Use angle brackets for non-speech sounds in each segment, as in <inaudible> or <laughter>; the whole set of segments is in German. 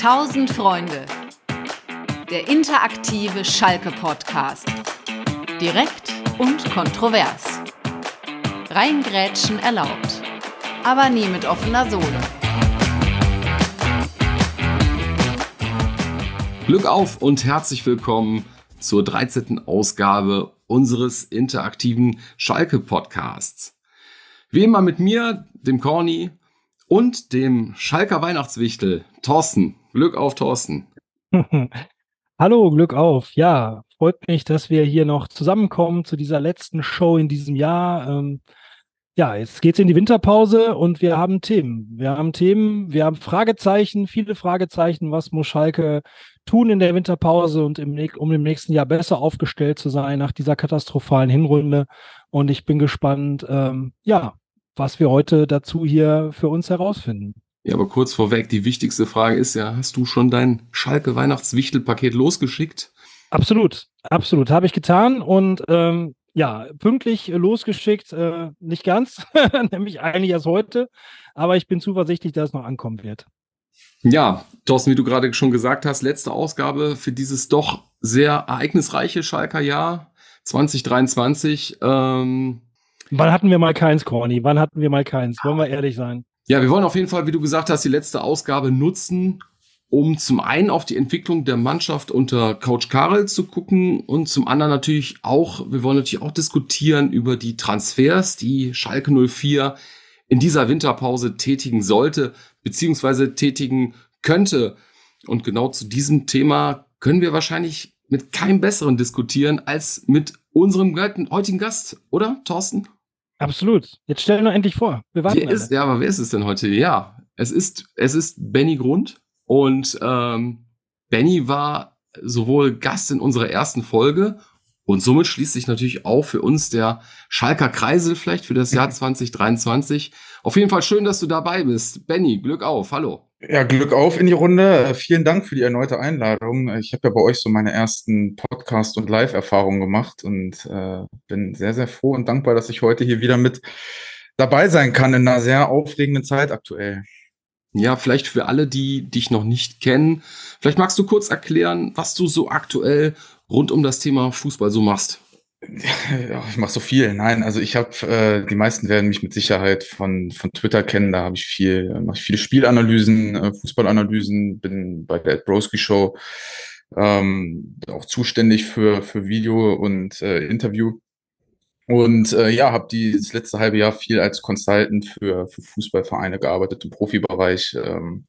Tausend Freunde. Der interaktive Schalke-Podcast. Direkt und kontrovers. Reingrätschen erlaubt. Aber nie mit offener Sohle. Glück auf und herzlich willkommen zur 13. Ausgabe unseres interaktiven Schalke-Podcasts. Wie immer mit mir, dem Corny und dem Schalker Weihnachtswichtel, Thorsten. Glück auf, Thorsten. <laughs> Hallo, Glück auf. Ja, freut mich, dass wir hier noch zusammenkommen zu dieser letzten Show in diesem Jahr. Ähm, ja, jetzt geht's in die Winterpause und wir haben Themen. Wir haben Themen, wir haben Fragezeichen, viele Fragezeichen. Was muss Schalke tun in der Winterpause und im, um im nächsten Jahr besser aufgestellt zu sein nach dieser katastrophalen Hinrunde? Und ich bin gespannt, ähm, ja, was wir heute dazu hier für uns herausfinden. Ja, aber kurz vorweg, die wichtigste Frage ist ja, hast du schon dein Schalke Weihnachtswichtelpaket losgeschickt? Absolut, absolut, habe ich getan und ähm, ja, pünktlich losgeschickt, äh, nicht ganz, <laughs> nämlich eigentlich erst heute, aber ich bin zuversichtlich, dass es noch ankommen wird. Ja, Thorsten, wie du gerade schon gesagt hast, letzte Ausgabe für dieses doch sehr ereignisreiche Schalker Jahr 2023. Ähm, Wann hatten wir mal keins, Corny? Wann hatten wir mal keins? Wollen wir ehrlich sein? Ja, wir wollen auf jeden Fall, wie du gesagt hast, die letzte Ausgabe nutzen, um zum einen auf die Entwicklung der Mannschaft unter Coach Karel zu gucken und zum anderen natürlich auch, wir wollen natürlich auch diskutieren über die Transfers, die Schalke 04 in dieser Winterpause tätigen sollte, beziehungsweise tätigen könnte. Und genau zu diesem Thema können wir wahrscheinlich mit keinem besseren diskutieren als mit unserem heutigen Gast, oder, Thorsten? Absolut. Jetzt stell nur endlich vor. Wir warten wer ist, ja, aber wer ist es denn heute? Ja, es ist, es ist Benny Grund und ähm, Benny war sowohl Gast in unserer ersten Folge und somit schließt sich natürlich auch für uns der Schalker Kreisel vielleicht für das Jahr <laughs> 2023. Auf jeden Fall schön, dass du dabei bist. Benny, Glück auf. Hallo. Ja, Glück auf in die Runde. Äh, vielen Dank für die erneute Einladung. Ich habe ja bei euch so meine ersten Podcast- und Live-Erfahrungen gemacht und äh, bin sehr, sehr froh und dankbar, dass ich heute hier wieder mit dabei sein kann in einer sehr aufregenden Zeit aktuell. Ja, vielleicht für alle, die dich noch nicht kennen, vielleicht magst du kurz erklären, was du so aktuell rund um das Thema Fußball so machst. Ich mache so viel. Nein, also ich habe, äh, die meisten werden mich mit Sicherheit von, von Twitter kennen. Da habe ich viel, mache ich viele Spielanalysen, äh, Fußballanalysen, bin bei der Ed Broski Show ähm, auch zuständig für, für Video und äh, Interview. Und äh, ja, habe das letzte halbe Jahr viel als Consultant für, für Fußballvereine gearbeitet im Profibereich. Ähm,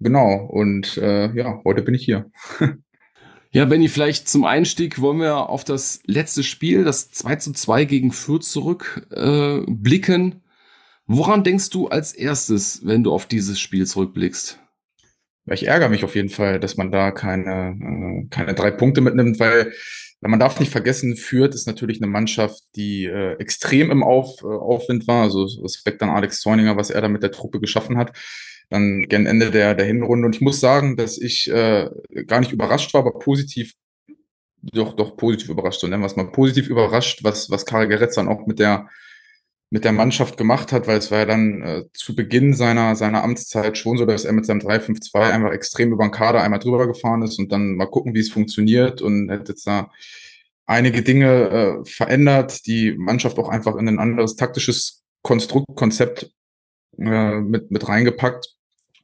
genau, und äh, ja, heute bin ich hier. <laughs> Ja, Benny, vielleicht zum Einstieg wollen wir auf das letzte Spiel, das 2 zu 2 gegen Fürth zurück äh. Woran denkst du als erstes, wenn du auf dieses Spiel zurückblickst? Ich ärgere mich auf jeden Fall, dass man da keine, äh, keine drei Punkte mitnimmt, weil man darf nicht vergessen, Fürth ist natürlich eine Mannschaft, die äh, extrem im Auf, äh, Aufwind war. Also Respekt an Alex Zäuninger, was er da mit der Truppe geschaffen hat dann gern Ende der, der Hinrunde. Und ich muss sagen, dass ich äh, gar nicht überrascht war, aber positiv, doch, doch positiv überrascht, so nennen wir es mal, positiv überrascht, was, was Karel Geretz dann auch mit der, mit der Mannschaft gemacht hat, weil es war ja dann äh, zu Beginn seiner, seiner Amtszeit schon so, dass er mit seinem 3-5-2 einfach extrem über den Kader einmal drüber gefahren ist und dann mal gucken, wie es funktioniert und hat jetzt da einige Dinge äh, verändert, die Mannschaft auch einfach in ein anderes taktisches Konstrukt, Konzept äh, mit, mit reingepackt.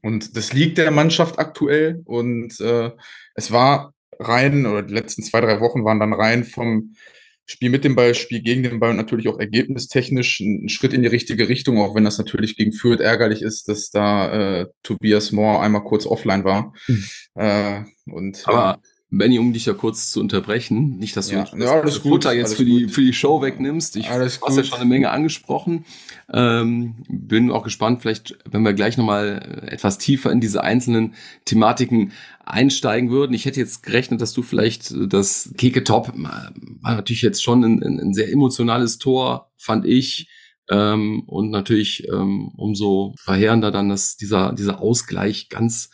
Und das liegt der Mannschaft aktuell. Und äh, es war rein, oder die letzten zwei, drei Wochen waren dann rein vom Spiel mit dem Ball, Spiel gegen den Ball und natürlich auch ergebnistechnisch ein Schritt in die richtige Richtung, auch wenn das natürlich gegen Fürth ärgerlich ist, dass da äh, Tobias Moore einmal kurz offline war. Mhm. Äh, und, Aber Benny, um dich ja kurz zu unterbrechen, nicht, dass du ja, das, ja, das Futter jetzt für die, für die Show wegnimmst. Ich habe ja schon eine Menge angesprochen. Ähm, bin auch gespannt, vielleicht, wenn wir gleich nochmal etwas tiefer in diese einzelnen Thematiken einsteigen würden. Ich hätte jetzt gerechnet, dass du vielleicht das Keke Top war natürlich jetzt schon ein, ein sehr emotionales Tor, fand ich. Ähm, und natürlich ähm, umso verheerender dann, dass dieser, dieser Ausgleich ganz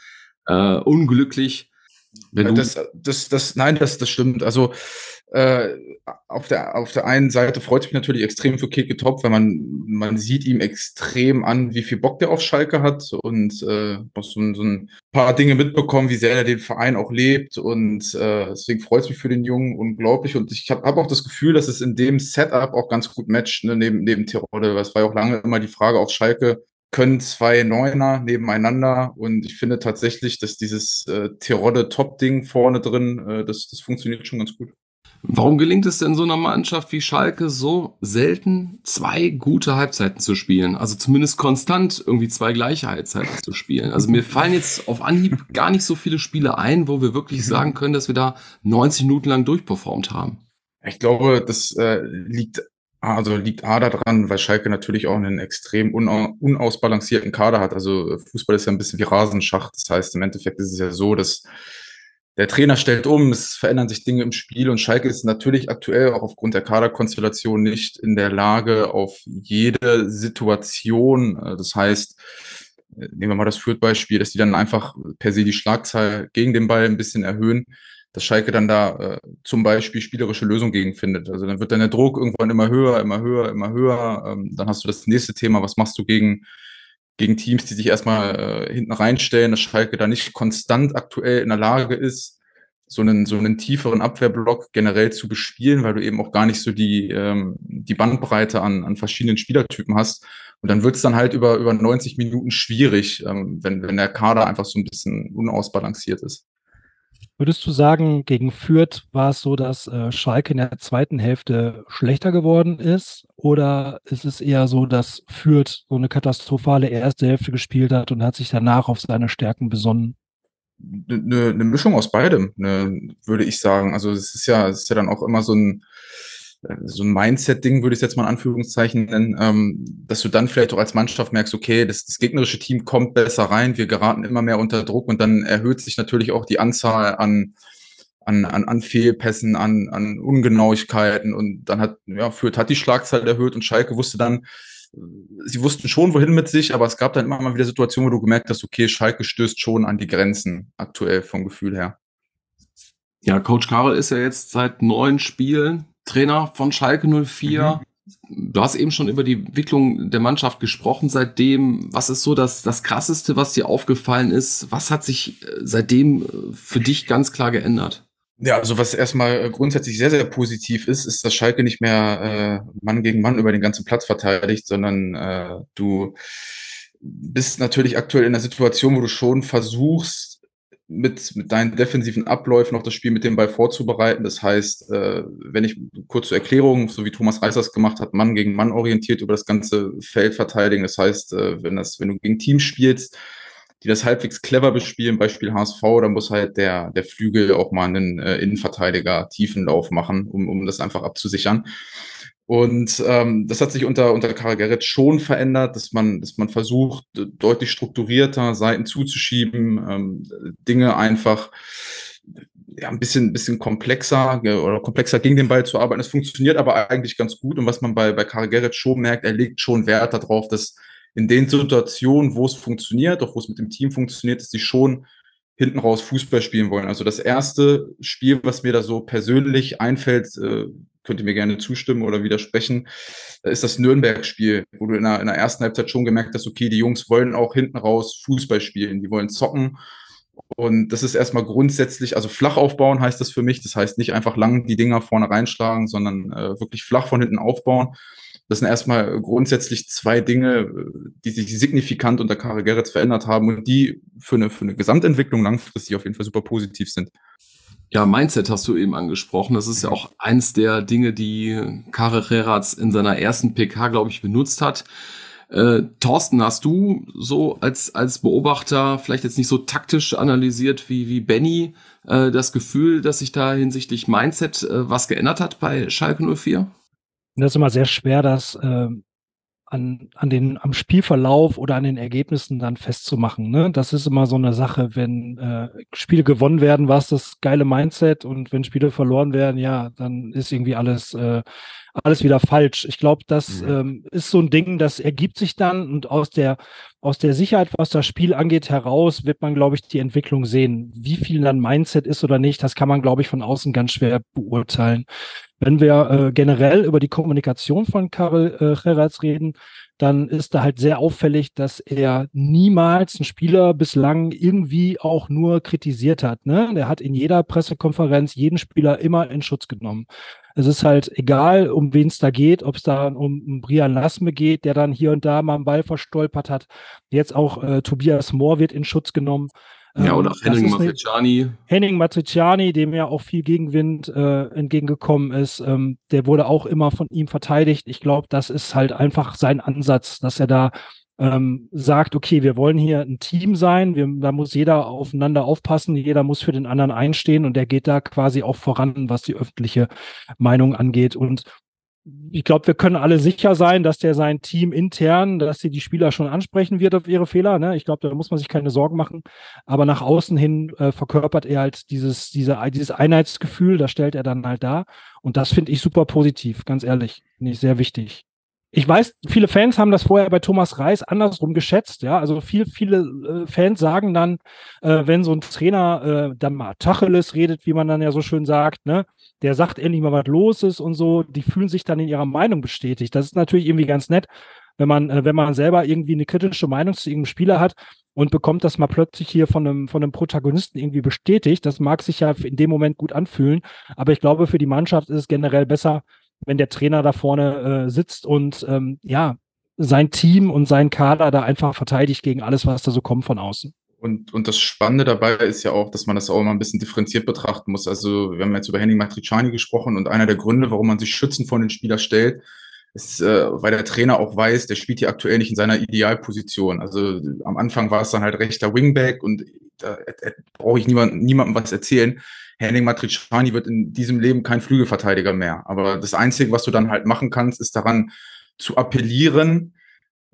äh, unglücklich du das, das, das, nein, das, das stimmt. Also äh, auf, der, auf der einen Seite freut es mich natürlich extrem für Keke Top, weil man, man sieht ihm extrem an, wie viel Bock der auf Schalke hat und äh, so, so ein paar Dinge mitbekommen, wie sehr er den Verein auch lebt und äh, deswegen freut es mich für den Jungen unglaublich und ich habe hab auch das Gefühl, dass es in dem Setup auch ganz gut matcht, ne, neben, neben Tirode, es war ja auch lange immer die Frage auf Schalke, können zwei Neuner nebeneinander und ich finde tatsächlich, dass dieses äh, Tirode-Top-Ding vorne drin, äh, das, das funktioniert schon ganz gut. Warum gelingt es denn so einer Mannschaft wie Schalke so selten zwei gute Halbzeiten zu spielen? Also zumindest konstant irgendwie zwei gleiche Halbzeiten zu spielen. Also mir fallen jetzt auf Anhieb <laughs> gar nicht so viele Spiele ein, wo wir wirklich sagen <laughs> können, dass wir da 90 Minuten lang durchperformt haben. Ich glaube, das äh, liegt also liegt A daran, weil Schalke natürlich auch einen extrem unausbalancierten Kader hat. Also Fußball ist ja ein bisschen wie Rasenschach. Das heißt, im Endeffekt ist es ja so, dass der Trainer stellt um, es verändern sich Dinge im Spiel und Schalke ist natürlich aktuell auch aufgrund der Kaderkonstellation nicht in der Lage, auf jede Situation, äh, das heißt, äh, nehmen wir mal das Fürth-Beispiel, dass die dann einfach per se die Schlagzahl gegen den Ball ein bisschen erhöhen, dass Schalke dann da äh, zum Beispiel spielerische Lösungen gegen findet. Also dann wird dann der Druck irgendwann immer höher, immer höher, immer höher. Ähm, dann hast du das nächste Thema, was machst du gegen gegen Teams, die sich erstmal äh, hinten reinstellen, dass Schalke da nicht konstant aktuell in der Lage ist, so einen, so einen tieferen Abwehrblock generell zu bespielen, weil du eben auch gar nicht so die, ähm, die Bandbreite an, an verschiedenen Spielertypen hast. Und dann wird es dann halt über, über 90 Minuten schwierig, ähm, wenn, wenn der Kader einfach so ein bisschen unausbalanciert ist. Würdest du sagen, gegen Fürth war es so, dass äh, Schalke in der zweiten Hälfte schlechter geworden ist? Oder ist es eher so, dass Fürth so eine katastrophale erste Hälfte gespielt hat und hat sich danach auf seine Stärken besonnen? Eine, eine Mischung aus beidem, ne, würde ich sagen. Also es ist ja, es ist ja dann auch immer so ein, so ein Mindset-Ding, würde ich es jetzt mal in Anführungszeichen nennen, ähm, dass du dann vielleicht auch als Mannschaft merkst, okay, das, das gegnerische Team kommt besser rein, wir geraten immer mehr unter Druck und dann erhöht sich natürlich auch die Anzahl an, an, an, an Fehlpässen, an, an Ungenauigkeiten und dann hat, ja, Fürth hat die Schlagzahl erhöht und Schalke wusste dann, sie wussten schon, wohin mit sich, aber es gab dann immer mal wieder Situationen, wo du gemerkt hast, okay, Schalke stößt schon an die Grenzen aktuell vom Gefühl her. Ja, Coach Karel ist ja jetzt seit neun Spielen Trainer von Schalke 04. Mhm. Du hast eben schon über die Entwicklung der Mannschaft gesprochen seitdem. Was ist so das, das Krasseste, was dir aufgefallen ist? Was hat sich äh, seitdem äh, für dich ganz klar geändert? Ja, also was erstmal äh, grundsätzlich sehr, sehr positiv ist, ist, dass Schalke nicht mehr äh, Mann gegen Mann über den ganzen Platz verteidigt, sondern äh, du bist natürlich aktuell in einer Situation, wo du schon versuchst, mit, mit deinen defensiven Abläufen noch das Spiel mit dem Ball vorzubereiten. Das heißt, äh, wenn ich kurz zur Erklärung, so wie Thomas Reisers gemacht hat, Mann gegen Mann orientiert über das ganze Feld verteidigen. Das heißt, äh, wenn, das, wenn du gegen Teams spielst, die das halbwegs clever bespielen, Beispiel HSV, dann muss halt der, der Flügel auch mal einen äh, Innenverteidiger Tiefenlauf machen, um, um das einfach abzusichern. Und ähm, das hat sich unter, unter Karl Gerrit schon verändert, dass man, dass man versucht, deutlich strukturierter Seiten zuzuschieben, ähm, Dinge einfach ja, ein bisschen, bisschen komplexer oder komplexer gegen den Ball zu arbeiten. Es funktioniert aber eigentlich ganz gut. Und was man bei, bei Karl Gerrit schon merkt, er legt schon Wert darauf, dass in den Situationen, wo es funktioniert, auch wo es mit dem Team funktioniert, dass die schon hinten raus Fußball spielen wollen. Also das erste Spiel, was mir da so persönlich einfällt, äh, könnt ihr mir gerne zustimmen oder widersprechen, äh, ist das Nürnberg-Spiel, wo du in der, in der ersten Halbzeit schon gemerkt hast, okay, die Jungs wollen auch hinten raus Fußball spielen, die wollen zocken. Und das ist erstmal grundsätzlich, also flach aufbauen heißt das für mich. Das heißt nicht einfach lang die Dinger vorne reinschlagen, sondern äh, wirklich flach von hinten aufbauen. Das sind erstmal grundsätzlich zwei Dinge, die sich signifikant unter Karel Gerrits verändert haben und die für eine, für eine Gesamtentwicklung langfristig auf jeden Fall super positiv sind. Ja, Mindset hast du eben angesprochen. Das ist ja auch eins der Dinge, die Geratz in seiner ersten PK, glaube ich, benutzt hat. Äh, Thorsten, hast du so als, als Beobachter vielleicht jetzt nicht so taktisch analysiert wie, wie Benny äh, das Gefühl, dass sich da hinsichtlich Mindset äh, was geändert hat bei Schalke 04? Das ist immer sehr schwer, das äh, an, an den, am Spielverlauf oder an den Ergebnissen dann festzumachen. Ne? Das ist immer so eine Sache, wenn äh, Spiele gewonnen werden, war es das geile Mindset und wenn Spiele verloren werden, ja, dann ist irgendwie alles, äh, alles wieder falsch. Ich glaube, das mhm. ähm, ist so ein Ding, das ergibt sich dann und aus der, aus der Sicherheit, was das Spiel angeht, heraus wird man, glaube ich, die Entwicklung sehen. Wie viel dann Mindset ist oder nicht, das kann man, glaube ich, von außen ganz schwer beurteilen. Wenn wir äh, generell über die Kommunikation von Karel äh, Gerrits reden, dann ist da halt sehr auffällig, dass er niemals einen Spieler bislang irgendwie auch nur kritisiert hat. Ne? Der hat in jeder Pressekonferenz jeden Spieler immer in Schutz genommen. Es ist halt egal, um wen es da geht, ob es da um, um Brian Lasme geht, der dann hier und da mal einen Ball verstolpert hat. Jetzt auch äh, Tobias Mohr wird in Schutz genommen. Ja, oder ähm, Henning Matriciani. Henning Matriciani, dem ja auch viel Gegenwind äh, entgegengekommen ist, ähm, der wurde auch immer von ihm verteidigt. Ich glaube, das ist halt einfach sein Ansatz, dass er da ähm, sagt, okay, wir wollen hier ein Team sein, wir, da muss jeder aufeinander aufpassen, jeder muss für den anderen einstehen und der geht da quasi auch voran, was die öffentliche Meinung angeht. Und ich glaube, wir können alle sicher sein, dass der sein Team intern, dass sie die Spieler schon ansprechen wird auf ihre Fehler. Ne? Ich glaube, da muss man sich keine Sorgen machen. Aber nach außen hin äh, verkörpert er halt dieses, diese, dieses Einheitsgefühl, das stellt er dann halt da. Und das finde ich super positiv, ganz ehrlich. Finde ich sehr wichtig. Ich weiß, viele Fans haben das vorher bei Thomas Reis andersrum geschätzt. Ja, also viel, viele äh, Fans sagen dann, äh, wenn so ein Trainer äh, dann mal Tacheles redet, wie man dann ja so schön sagt, ne, der sagt endlich mal, was los ist und so, die fühlen sich dann in ihrer Meinung bestätigt. Das ist natürlich irgendwie ganz nett, wenn man, äh, wenn man selber irgendwie eine kritische Meinung zu irgendeinem Spieler hat und bekommt das mal plötzlich hier von einem, von einem Protagonisten irgendwie bestätigt. Das mag sich ja in dem Moment gut anfühlen, aber ich glaube, für die Mannschaft ist es generell besser, wenn der Trainer da vorne äh, sitzt und ähm, ja, sein Team und sein Kader da einfach verteidigt gegen alles, was da so kommt von außen. Und, und das Spannende dabei ist ja auch, dass man das auch immer ein bisschen differenziert betrachten muss. Also wir haben jetzt über Henning Matriciani gesprochen und einer der Gründe, warum man sich schützend vor den Spieler stellt, ist, äh, weil der Trainer auch weiß, der spielt hier aktuell nicht in seiner Idealposition. Also am Anfang war es dann halt rechter Wingback und da äh, brauche ich niemand, niemandem was erzählen. Henning Matriciani wird in diesem Leben kein Flügelverteidiger mehr. Aber das Einzige, was du dann halt machen kannst, ist daran zu appellieren,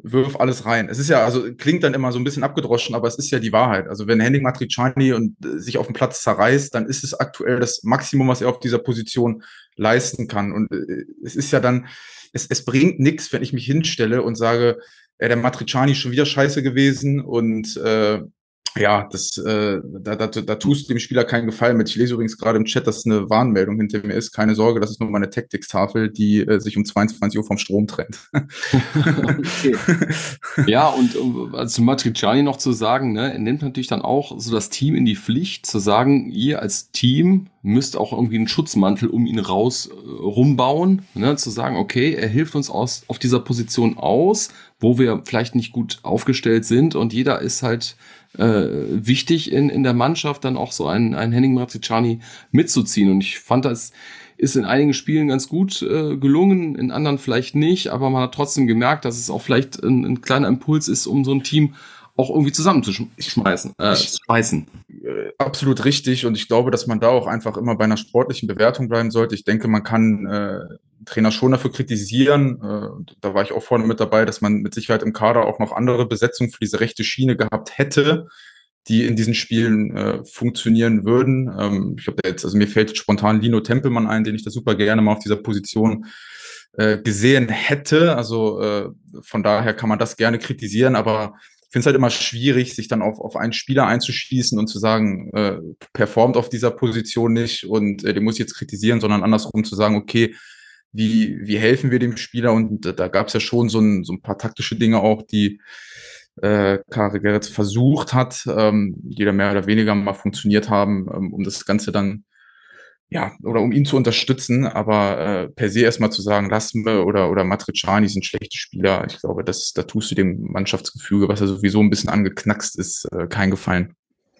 wirf alles rein. Es ist ja, also klingt dann immer so ein bisschen abgedroschen, aber es ist ja die Wahrheit. Also wenn Henning Matriciani und äh, sich auf dem Platz zerreißt, dann ist es aktuell das Maximum, was er auf dieser Position leisten kann. Und äh, es ist ja dann, es, es bringt nichts, wenn ich mich hinstelle und sage, äh, der Matriciani ist schon wieder scheiße gewesen und äh, ja, das, äh, da, da, da tust du dem Spieler keinen Gefallen mit. Ich lese übrigens gerade im Chat, dass eine Warnmeldung hinter mir ist. Keine Sorge, das ist nur meine Tactics-Tafel, die äh, sich um 22 Uhr vom Strom trennt. <laughs> ja, und um, also Matriciani noch zu sagen, ne, er nimmt natürlich dann auch so das Team in die Pflicht, zu sagen, ihr als Team müsst auch irgendwie einen Schutzmantel um ihn raus äh, rumbauen, ne, zu sagen, okay, er hilft uns aus, auf dieser Position aus, wo wir vielleicht nicht gut aufgestellt sind und jeder ist halt äh, wichtig in, in der Mannschaft, dann auch so einen, einen Henning Marzicani mitzuziehen. Und ich fand, das ist in einigen Spielen ganz gut äh, gelungen, in anderen vielleicht nicht, aber man hat trotzdem gemerkt, dass es auch vielleicht ein, ein kleiner Impuls ist, um so ein Team auch irgendwie zusammenzuschmeißen, äh, schmeißen. Äh, absolut richtig und ich glaube, dass man da auch einfach immer bei einer sportlichen Bewertung bleiben sollte. Ich denke, man kann äh, Trainer schon dafür kritisieren. Äh, da war ich auch vorne mit dabei, dass man mit Sicherheit im Kader auch noch andere Besetzungen für diese rechte Schiene gehabt hätte, die in diesen Spielen äh, funktionieren würden. Ähm, ich habe jetzt, also mir fällt spontan Lino Tempelmann ein, den ich da super gerne mal auf dieser Position äh, gesehen hätte. Also äh, von daher kann man das gerne kritisieren, aber ich finde es halt immer schwierig, sich dann auf, auf einen Spieler einzuschießen und zu sagen, äh, performt auf dieser Position nicht und äh, den muss ich jetzt kritisieren, sondern andersrum zu sagen, okay, wie, wie helfen wir dem Spieler? Und da, da gab es ja schon so ein, so ein paar taktische Dinge auch, die äh, Kare Gerrit versucht hat, ähm, die da mehr oder weniger mal funktioniert haben, ähm, um das Ganze dann, ja, oder um ihn zu unterstützen, aber äh, per se erstmal zu sagen, Lasme oder, oder Matriciani sind schlechte Spieler, ich glaube, das, da tust du dem Mannschaftsgefüge, was ja sowieso ein bisschen angeknackst ist, äh, keinen Gefallen.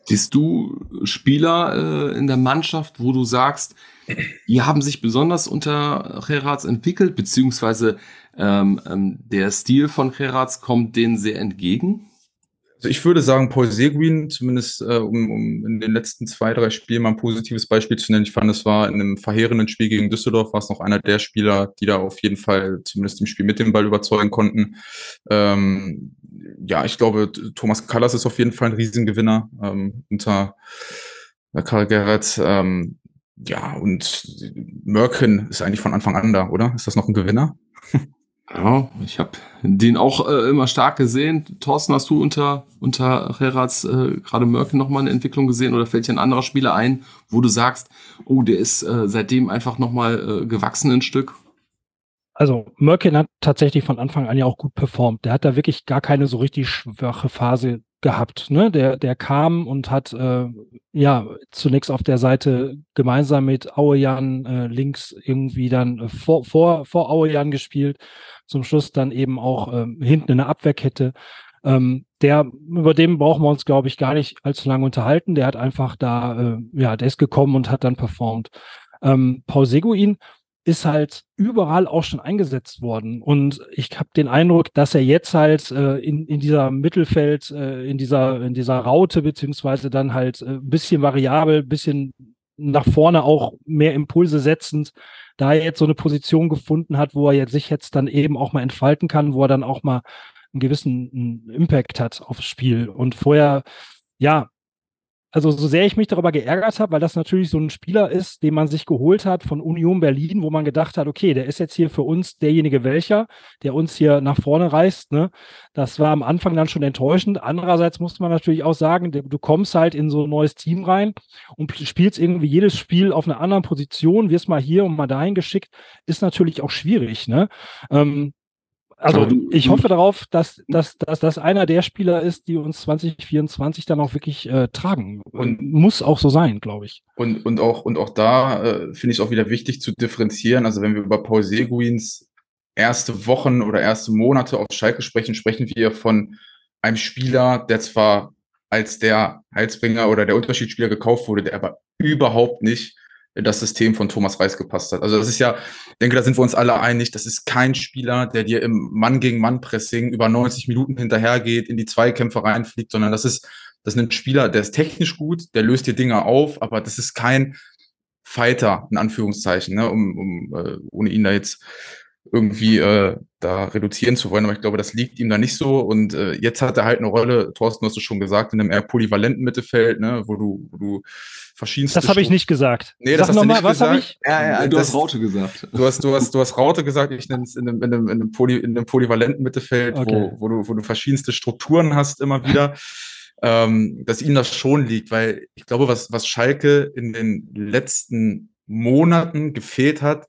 Siehst du Spieler äh, in der Mannschaft, wo du sagst, die haben sich besonders unter Gerards entwickelt, beziehungsweise ähm, ähm, der Stil von Gerards kommt denen sehr entgegen? Also ich würde sagen, Paul Seguin, zumindest äh, um, um in den letzten zwei, drei Spielen mal ein positives Beispiel zu nennen. Ich fand, es war in einem verheerenden Spiel gegen Düsseldorf, war es noch einer der Spieler, die da auf jeden Fall zumindest im Spiel mit dem Ball überzeugen konnten. Ähm, ja, ich glaube, Thomas Kallas ist auf jeden Fall ein Riesengewinner ähm, unter Karl Gerrit. Ähm, ja, und Merkin ist eigentlich von Anfang an da, oder? Ist das noch ein Gewinner? <laughs> Ja, ich habe den auch äh, immer stark gesehen. Thorsten, hast du unter, unter Herats äh, gerade Merkel nochmal eine Entwicklung gesehen oder fällt dir ein anderer Spieler ein, wo du sagst, oh, der ist äh, seitdem einfach nochmal äh, gewachsen ein Stück? Also Merkin hat tatsächlich von Anfang an ja auch gut performt. Der hat da wirklich gar keine so richtig schwache Phase gehabt. Ne? Der, der kam und hat äh, ja zunächst auf der Seite gemeinsam mit Auejan äh, links irgendwie dann äh, vor, vor, vor Auejan gespielt zum Schluss dann eben auch ähm, hinten in der Abwehrkette. Ähm, der, über den brauchen wir uns, glaube ich, gar nicht allzu lange unterhalten. Der hat einfach da, äh, ja, der ist gekommen und hat dann performt. Ähm, Paul Seguin ist halt überall auch schon eingesetzt worden. Und ich habe den Eindruck, dass er jetzt halt äh, in, in dieser Mittelfeld, äh, in dieser, in dieser Raute, beziehungsweise dann halt äh, ein bisschen variabel, bisschen nach vorne auch mehr Impulse setzend, da er jetzt so eine Position gefunden hat, wo er jetzt sich jetzt dann eben auch mal entfalten kann, wo er dann auch mal einen gewissen Impact hat aufs Spiel. Und vorher, ja, also so sehr ich mich darüber geärgert habe, weil das natürlich so ein Spieler ist, den man sich geholt hat von Union Berlin, wo man gedacht hat, okay, der ist jetzt hier für uns derjenige welcher, der uns hier nach vorne reißt. Ne? Das war am Anfang dann schon enttäuschend. Andererseits muss man natürlich auch sagen, du kommst halt in so ein neues Team rein und spielst irgendwie jedes Spiel auf einer anderen Position, wirst mal hier und mal dahin geschickt, ist natürlich auch schwierig. Ne? Ähm, also du, ich hoffe darauf, dass, dass, dass das einer der Spieler ist, die uns 2024 dann auch wirklich äh, tragen. Und muss auch so sein, glaube ich. Und, und, auch, und auch da äh, finde ich es auch wieder wichtig zu differenzieren. Also wenn wir über Paul Seguins erste Wochen oder erste Monate auf Schalke sprechen, sprechen wir von einem Spieler, der zwar als der Heilsbringer oder der Unterschiedsspieler gekauft wurde, der aber überhaupt nicht das System von Thomas Reis gepasst hat. Also das ist ja, ich denke, da sind wir uns alle einig, das ist kein Spieler, der dir im Mann gegen Mann Pressing über 90 Minuten hinterhergeht, in die Zweikämpfe reinfliegt, sondern das ist, das ist ein Spieler, der ist technisch gut, der löst dir Dinge auf, aber das ist kein Fighter, in Anführungszeichen, ne, um, um äh, ohne ihn da jetzt irgendwie äh, da reduzieren zu wollen, aber ich glaube, das liegt ihm da nicht so. Und äh, jetzt hat er halt eine Rolle, Thorsten, hast du schon gesagt, in einem eher polyvalenten Mittelfeld, ne, wo du, wo du verschiedenste. Das habe ich nicht gesagt. Nee, Sag das hast du nicht was gesagt. Ich? Ja, ja, du das, hast Raute gesagt. Du hast, du hast, du hast Raute gesagt. Ich nenne es in einem, in einem, in einem, Poly, in einem polyvalenten Mittelfeld, okay. wo, wo, du, wo du verschiedenste Strukturen hast immer wieder. ähm, dass ihm das schon liegt, weil ich glaube, was, was Schalke in den letzten Monaten gefehlt hat,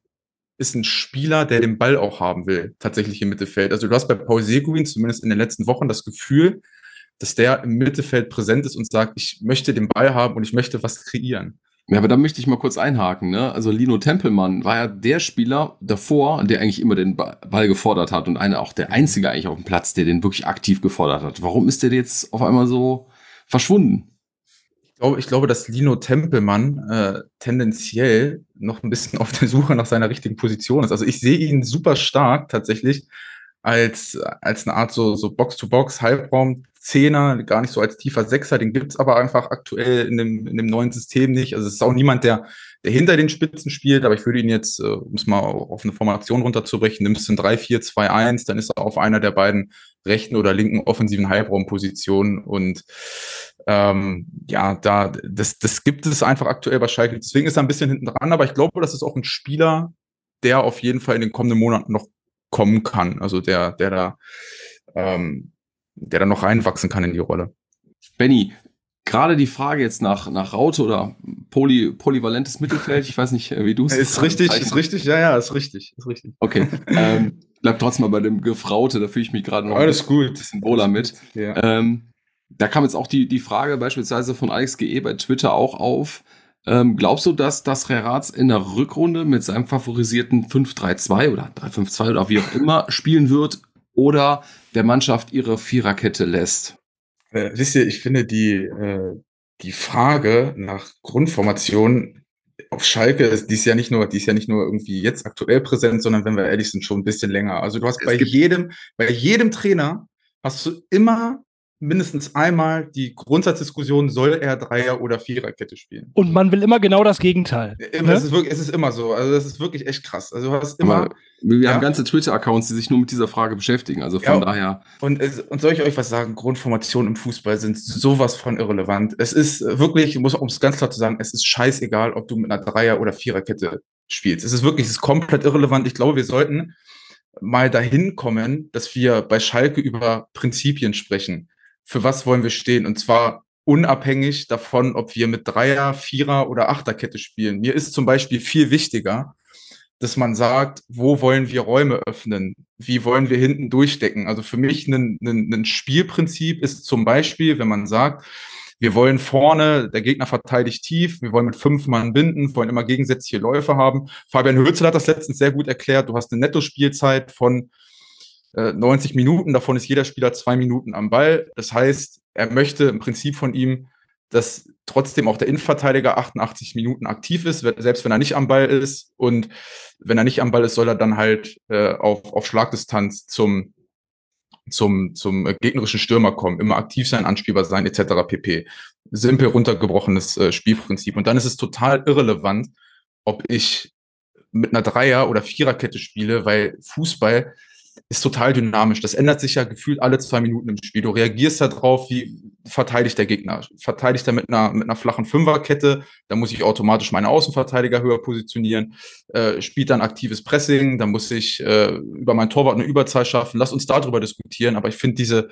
ist ein Spieler, der den Ball auch haben will, tatsächlich im Mittelfeld. Also du hast bei Paul Seguin zumindest in den letzten Wochen das Gefühl, dass der im Mittelfeld präsent ist und sagt, ich möchte den Ball haben und ich möchte was kreieren. Ja, aber da möchte ich mal kurz einhaken. Ne? Also Lino Tempelmann war ja der Spieler davor, der eigentlich immer den Ball gefordert hat und einer auch der einzige eigentlich auf dem Platz, der den wirklich aktiv gefordert hat. Warum ist der jetzt auf einmal so verschwunden? Ich glaube, ich glaube dass Lino Tempelmann äh, tendenziell noch ein bisschen <laughs> auf der Suche nach seiner richtigen Position ist. Also ich sehe ihn super stark tatsächlich als, als eine Art so, so Box-to-Box, Halbraum, Zehner, gar nicht so als tiefer Sechser, den gibt's aber einfach aktuell in dem, in dem neuen System nicht. Also es ist auch niemand, der, der hinter den Spitzen spielt, aber ich würde ihn jetzt, äh, um es mal auf eine Formation runterzubrechen, nimmst du ein 3-4-2-1, dann ist er auf einer der beiden rechten oder linken offensiven Halbraumpositionen und ähm, ja, da, das, das gibt es einfach aktuell bei Schalke. Deswegen ist er ein bisschen hinten dran, aber ich glaube, das ist auch ein Spieler, der auf jeden Fall in den kommenden Monaten noch kommen kann. Also der, der da, ähm, der da noch reinwachsen kann in die Rolle. Benny, gerade die Frage jetzt nach, nach Raute oder poly, polyvalentes Mittelfeld, ich weiß nicht, wie du es Ist richtig, ist richtig, ja, ja, ist richtig, ist richtig. Okay. ähm, bleib trotzdem mal bei dem Gefraute, da fühle ich mich gerade noch Alles ein gut. bisschen wohler mit. Ja. Ähm, da kam jetzt auch die, die Frage beispielsweise von Alex GE bei Twitter auch auf. Ähm, glaubst du, dass das Rerats in der Rückrunde mit seinem favorisierten 5-3-2 oder 3-5-2 oder wie auch immer <laughs> spielen wird oder der Mannschaft ihre Viererkette lässt? Äh, wisst ihr, ich finde die, äh, die Frage nach Grundformation auf Schalke ist, die ist ja nicht nur, die ist ja nicht nur irgendwie jetzt aktuell präsent, sondern wenn wir ehrlich sind, schon ein bisschen länger. Also du hast es bei jedem, bei jedem Trainer hast du immer mindestens einmal die Grundsatzdiskussion, soll er Dreier- oder Viererkette spielen? Und man will immer genau das Gegenteil. Immer, ne? es, ist wirklich, es ist immer so. Also das ist wirklich echt krass. Also du hast immer. Aber wir ja. haben ganze Twitter-Accounts, die sich nur mit dieser Frage beschäftigen. Also von ja, daher. Und, und soll ich euch was sagen? Grundformationen im Fußball sind sowas von irrelevant. Es ist wirklich, ich muss um es ganz klar zu sagen, es ist scheißegal, ob du mit einer Dreier- oder Viererkette spielst. Es ist wirklich, es ist komplett irrelevant. Ich glaube, wir sollten mal dahin kommen, dass wir bei Schalke über Prinzipien sprechen für was wollen wir stehen. Und zwar unabhängig davon, ob wir mit Dreier, Vierer oder Achterkette spielen. Mir ist zum Beispiel viel wichtiger, dass man sagt, wo wollen wir Räume öffnen? Wie wollen wir hinten durchdecken? Also für mich ein, ein, ein Spielprinzip ist zum Beispiel, wenn man sagt, wir wollen vorne, der Gegner verteidigt tief, wir wollen mit fünf Mann binden, wollen immer gegensätzliche Läufe haben. Fabian Hürzel hat das letztens sehr gut erklärt. Du hast eine Nettospielzeit von 90 äh, Minuten, davon ist jeder Spieler zwei Minuten am Ball. Das heißt, er möchte im Prinzip von ihm, dass trotzdem auch der Innenverteidiger 88 Minuten aktiv ist, selbst wenn er nicht am Ball ist. Und wenn er nicht am Ball ist, soll er dann halt äh, auf, auf Schlagdistanz zum, zum, zum gegnerischen Stürmer kommen, immer aktiv sein, anspielbar sein, etc. pp. Simpel runtergebrochenes äh, Spielprinzip. Und dann ist es total irrelevant, ob ich mit einer Dreier- oder Viererkette spiele, weil Fußball ist total dynamisch. Das ändert sich ja gefühlt alle zwei Minuten im Spiel. Du reagierst da drauf, wie verteidigt der Gegner. Verteidigt er mit einer, mit einer flachen Fünferkette, da muss ich automatisch meine Außenverteidiger höher positionieren. Äh, spielt dann aktives Pressing, da muss ich äh, über mein Torwart eine Überzahl schaffen. Lass uns darüber diskutieren. Aber ich finde diese,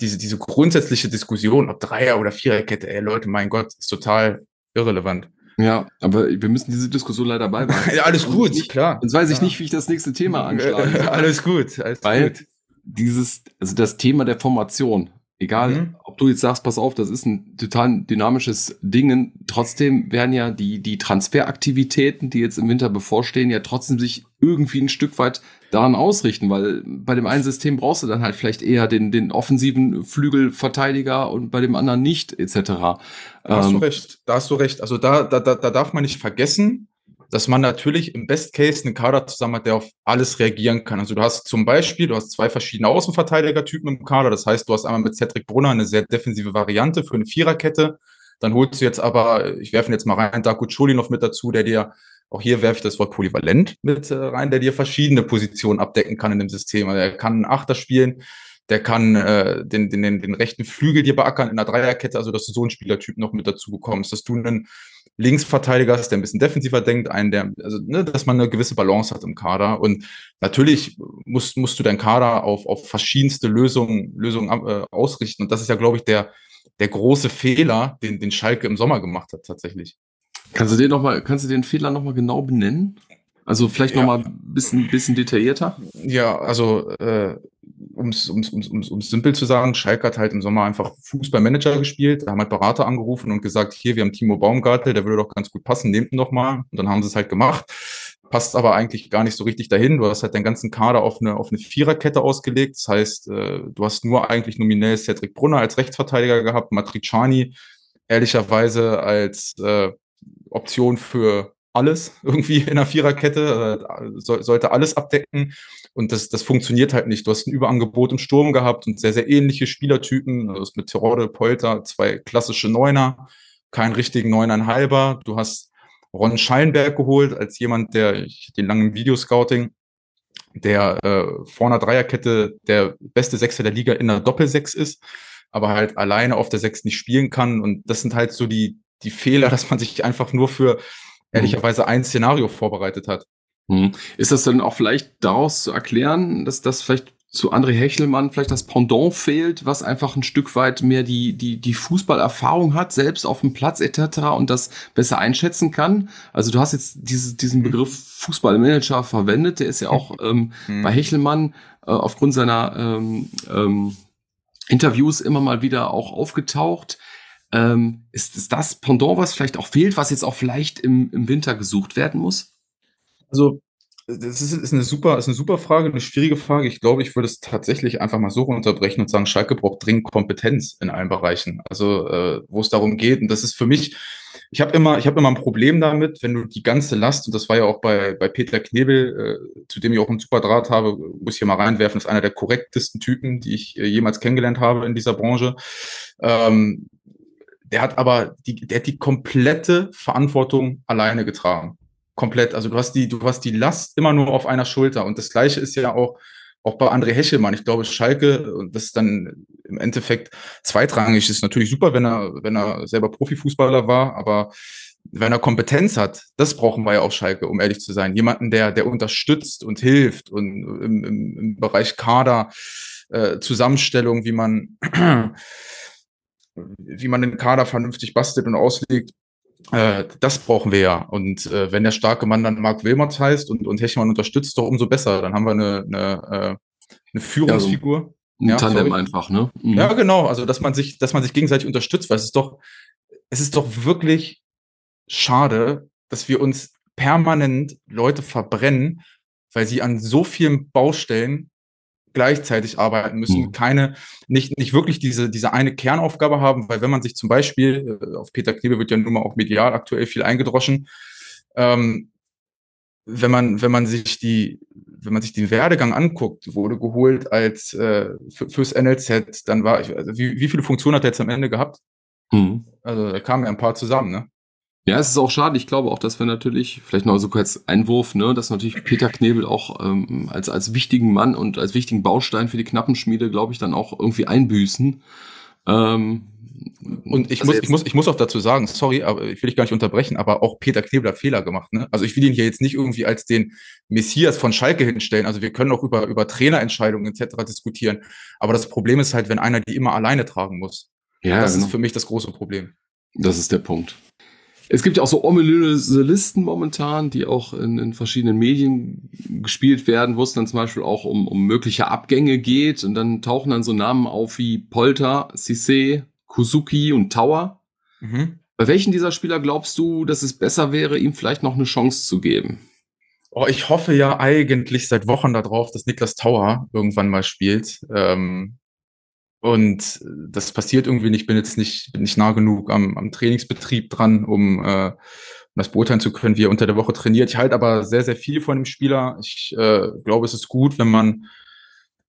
diese, diese grundsätzliche Diskussion, ob Dreier- oder Viererkette, ey Leute, mein Gott, ist total irrelevant. Ja, aber wir müssen diese Diskussion leider beibehalten. <laughs> ja, alles gut, nicht, klar. Jetzt weiß ich nicht, wie ich das nächste Thema anschlage. <laughs> alles gut, alles Weil gut. dieses, also das Thema der Formation, egal, mhm. ob du jetzt sagst, pass auf, das ist ein total dynamisches Ding, trotzdem werden ja die, die Transferaktivitäten, die jetzt im Winter bevorstehen, ja trotzdem sich irgendwie ein Stück weit daran ausrichten, weil bei dem einen System brauchst du dann halt vielleicht eher den, den offensiven Flügelverteidiger und bei dem anderen nicht, etc. Da hast ähm, du recht, da hast du recht. Also da, da, da, da darf man nicht vergessen, dass man natürlich im Best Case einen Kader zusammen hat, der auf alles reagieren kann. Also du hast zum Beispiel, du hast zwei verschiedene Außenverteidigertypen im Kader. Das heißt, du hast einmal mit Cedric Brunner eine sehr defensive Variante für eine Viererkette. Dann holst du jetzt aber, ich werfe jetzt mal rein, Darko noch mit dazu, der dir auch hier werfe ich das Wort polyvalent mit äh, rein, der dir verschiedene Positionen abdecken kann in dem System. Also er kann einen Achter spielen, der kann äh, den, den, den, rechten Flügel dir beackern in einer Dreierkette, also dass du so einen Spielertyp noch mit dazu bekommst, dass du einen Linksverteidiger hast, der ein bisschen defensiver denkt, einen, der, also, ne, dass man eine gewisse Balance hat im Kader. Und natürlich musst, musst du deinen Kader auf, auf verschiedenste Lösungen, Lösungen äh, ausrichten. Und das ist ja, glaube ich, der, der große Fehler, den, den Schalke im Sommer gemacht hat, tatsächlich. Kannst du den noch mal, kannst du den Fehler noch mal genau benennen? Also vielleicht ja. noch mal ein bisschen, bisschen detaillierter? Ja, also äh, um es um's, um's, um's, um's simpel zu sagen, Schalke hat halt im Sommer einfach Fußballmanager gespielt, da haben halt Berater angerufen und gesagt, hier, wir haben Timo Baumgartel, der würde doch ganz gut passen, nehmt ihn doch mal. Und dann haben sie es halt gemacht. Passt aber eigentlich gar nicht so richtig dahin. Du hast halt deinen ganzen Kader auf eine, auf eine Viererkette ausgelegt. Das heißt, äh, du hast nur eigentlich nominell Cedric Brunner als Rechtsverteidiger gehabt, Matriciani ehrlicherweise als äh, Option für alles <laughs> irgendwie in der Viererkette, äh, so, sollte alles abdecken. Und das, das funktioniert halt nicht. Du hast ein Überangebot im Sturm gehabt und sehr, sehr ähnliche Spielertypen. Du hast mit Terode, Polter zwei klassische Neuner, keinen richtigen Neuneinhalber. Du hast Ron Scheinberg geholt als jemand, der ich, den langen Videoscouting, der äh, vor einer Dreierkette der beste Sechser der Liga in der Doppelsechs ist, aber halt alleine auf der Sechs nicht spielen kann. Und das sind halt so die, die Fehler, <laughs> dass man sich einfach nur für ehrlicherweise ein Szenario vorbereitet hat. Hm. Ist das dann auch vielleicht daraus zu erklären, dass das vielleicht zu André Hechelmann vielleicht das Pendant fehlt, was einfach ein Stück weit mehr die, die, die Fußballerfahrung hat, selbst auf dem Platz etc. und das besser einschätzen kann? Also du hast jetzt diese, diesen mhm. Begriff Fußballmanager verwendet, der ist ja auch ähm, mhm. bei Hechelmann äh, aufgrund seiner ähm, ähm, Interviews immer mal wieder auch aufgetaucht. Ähm, ist, ist das Pendant, was vielleicht auch fehlt, was jetzt auch vielleicht im, im Winter gesucht werden muss? Also, das ist, ist, eine super, ist eine super Frage, eine schwierige Frage. Ich glaube, ich würde es tatsächlich einfach mal so runterbrechen und sagen, Schalke braucht dringend Kompetenz in allen Bereichen. Also, äh, wo es darum geht, und das ist für mich, ich habe immer, habe immer ein Problem damit, wenn du die ganze Last, und das war ja auch bei, bei Peter Knebel, äh, zu dem ich auch einen super Draht habe, muss ich hier mal reinwerfen, ist einer der korrektesten Typen, die ich äh, jemals kennengelernt habe in dieser Branche. Ähm, der hat aber die, der hat die komplette Verantwortung alleine getragen. Komplett. Also du hast die, du hast die Last immer nur auf einer Schulter. Und das Gleiche ist ja auch, auch bei André Hechelmann. Ich glaube, Schalke, und das ist dann im Endeffekt zweitrangig, ist natürlich super, wenn er, wenn er selber Profifußballer war, aber wenn er Kompetenz hat, das brauchen wir ja auch Schalke, um ehrlich zu sein. Jemanden, der, der unterstützt und hilft und im, im, im Bereich Kader, äh, Zusammenstellung, wie man wie man den Kader vernünftig bastelt und auslegt, äh, das brauchen wir ja. Und äh, wenn der starke Mann dann Marc Wilmots heißt und, und Hechmann unterstützt, doch umso besser. Dann haben wir eine, eine, äh, eine Führungsfigur. Ja, so ein ja, Tandem sorry. einfach, ne? Mhm. Ja, genau. Also, dass man sich, dass man sich gegenseitig unterstützt, weil es ist doch, es ist doch wirklich schade, dass wir uns permanent Leute verbrennen, weil sie an so vielen Baustellen gleichzeitig arbeiten müssen, mhm. keine, nicht, nicht wirklich diese, diese eine Kernaufgabe haben, weil wenn man sich zum Beispiel, äh, auf Peter Knebel wird ja nun mal auch medial aktuell viel eingedroschen, ähm, wenn man, wenn man sich die, wenn man sich den Werdegang anguckt, wurde geholt als äh, fürs NLZ, dann war ich, also wie, wie viele Funktionen hat er jetzt am Ende gehabt? Mhm. Also da kamen ja ein paar zusammen, ne? Ja, es ist auch schade. Ich glaube auch, dass wir natürlich, vielleicht noch so kurz Einwurf, ne, dass natürlich Peter Knebel auch ähm, als, als wichtigen Mann und als wichtigen Baustein für die Knappenschmiede, glaube ich, dann auch irgendwie einbüßen. Ähm, und ich also muss, ich muss, ich muss auch dazu sagen, sorry, aber ich will dich gar nicht unterbrechen, aber auch Peter Knebel hat Fehler gemacht. Ne? Also ich will ihn hier jetzt nicht irgendwie als den Messias von Schalke hinstellen. Also wir können auch über, über Trainerentscheidungen etc. diskutieren. Aber das Problem ist halt, wenn einer die immer alleine tragen muss. Ja, das genau. ist für mich das große Problem. Das ist der Punkt. Es gibt ja auch so ominöse Listen momentan, die auch in, in verschiedenen Medien gespielt werden, wo es dann zum Beispiel auch um, um mögliche Abgänge geht. Und dann tauchen dann so Namen auf wie Polter, Cisse, Kuzuki und Tower. Mhm. Bei welchen dieser Spieler glaubst du, dass es besser wäre, ihm vielleicht noch eine Chance zu geben? Oh, ich hoffe ja eigentlich seit Wochen darauf, dass Niklas Tower irgendwann mal spielt. Ähm, und das passiert irgendwie nicht. Ich bin jetzt nicht, nicht nah genug am, am Trainingsbetrieb dran, um, äh, um das beurteilen zu können, wie er unter der Woche trainiert. Ich halte aber sehr, sehr viel von dem Spieler. Ich äh, glaube, es ist gut, wenn man,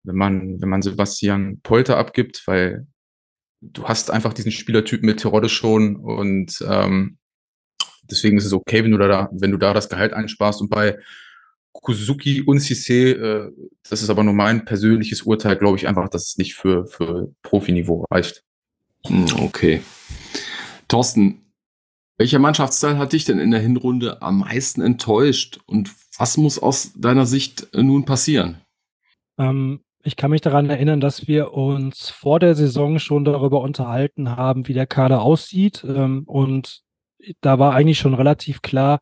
wenn man, wenn man Sebastian Polter abgibt, weil du hast einfach diesen Spielertyp mit Terodde schon und ähm, deswegen ist es okay, wenn du da, wenn du da das Gehalt einsparst. Und bei Kuzuki und Cissé, äh, das ist aber nur mein persönliches Urteil, glaube ich einfach, dass es nicht für, für Profiniveau reicht. Hm, okay. Thorsten, welcher Mannschaftsteil hat dich denn in der Hinrunde am meisten enttäuscht und was muss aus deiner Sicht äh, nun passieren? Ähm, ich kann mich daran erinnern, dass wir uns vor der Saison schon darüber unterhalten haben, wie der Kader aussieht. Ähm, und da war eigentlich schon relativ klar,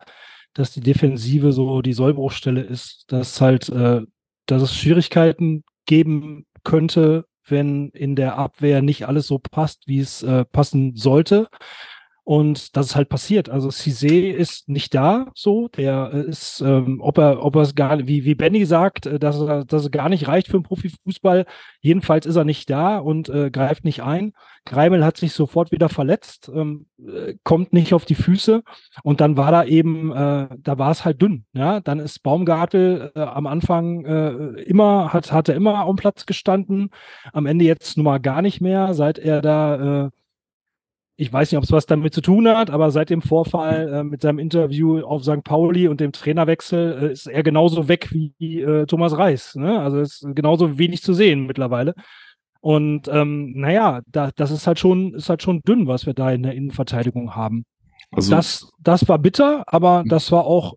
dass die Defensive so die Sollbruchstelle ist, dass halt, äh, dass es Schwierigkeiten geben könnte, wenn in der Abwehr nicht alles so passt, wie es äh, passen sollte. Und das ist halt passiert. Also Cizé ist nicht da, so. Der ist, ähm, ob er, ob er es gar, wie, wie Benny sagt, äh, dass er, dass er gar nicht reicht für den Profifußball. Jedenfalls ist er nicht da und äh, greift nicht ein. Greimel hat sich sofort wieder verletzt, ähm, äh, kommt nicht auf die Füße. Und dann war da eben, äh, da war es halt dünn. Ja, dann ist Baumgartel äh, am Anfang äh, immer, hat, hat er immer am Platz gestanden. Am Ende jetzt nun mal gar nicht mehr, seit er da, äh, ich weiß nicht, ob es was damit zu tun hat, aber seit dem Vorfall äh, mit seinem Interview auf St. Pauli und dem Trainerwechsel äh, ist er genauso weg wie äh, Thomas Reis. Ne? Also ist genauso wenig zu sehen mittlerweile. Und ähm, naja, da, das ist halt schon, ist halt schon dünn, was wir da in der Innenverteidigung haben. Also, das, das war bitter, aber hm. das war auch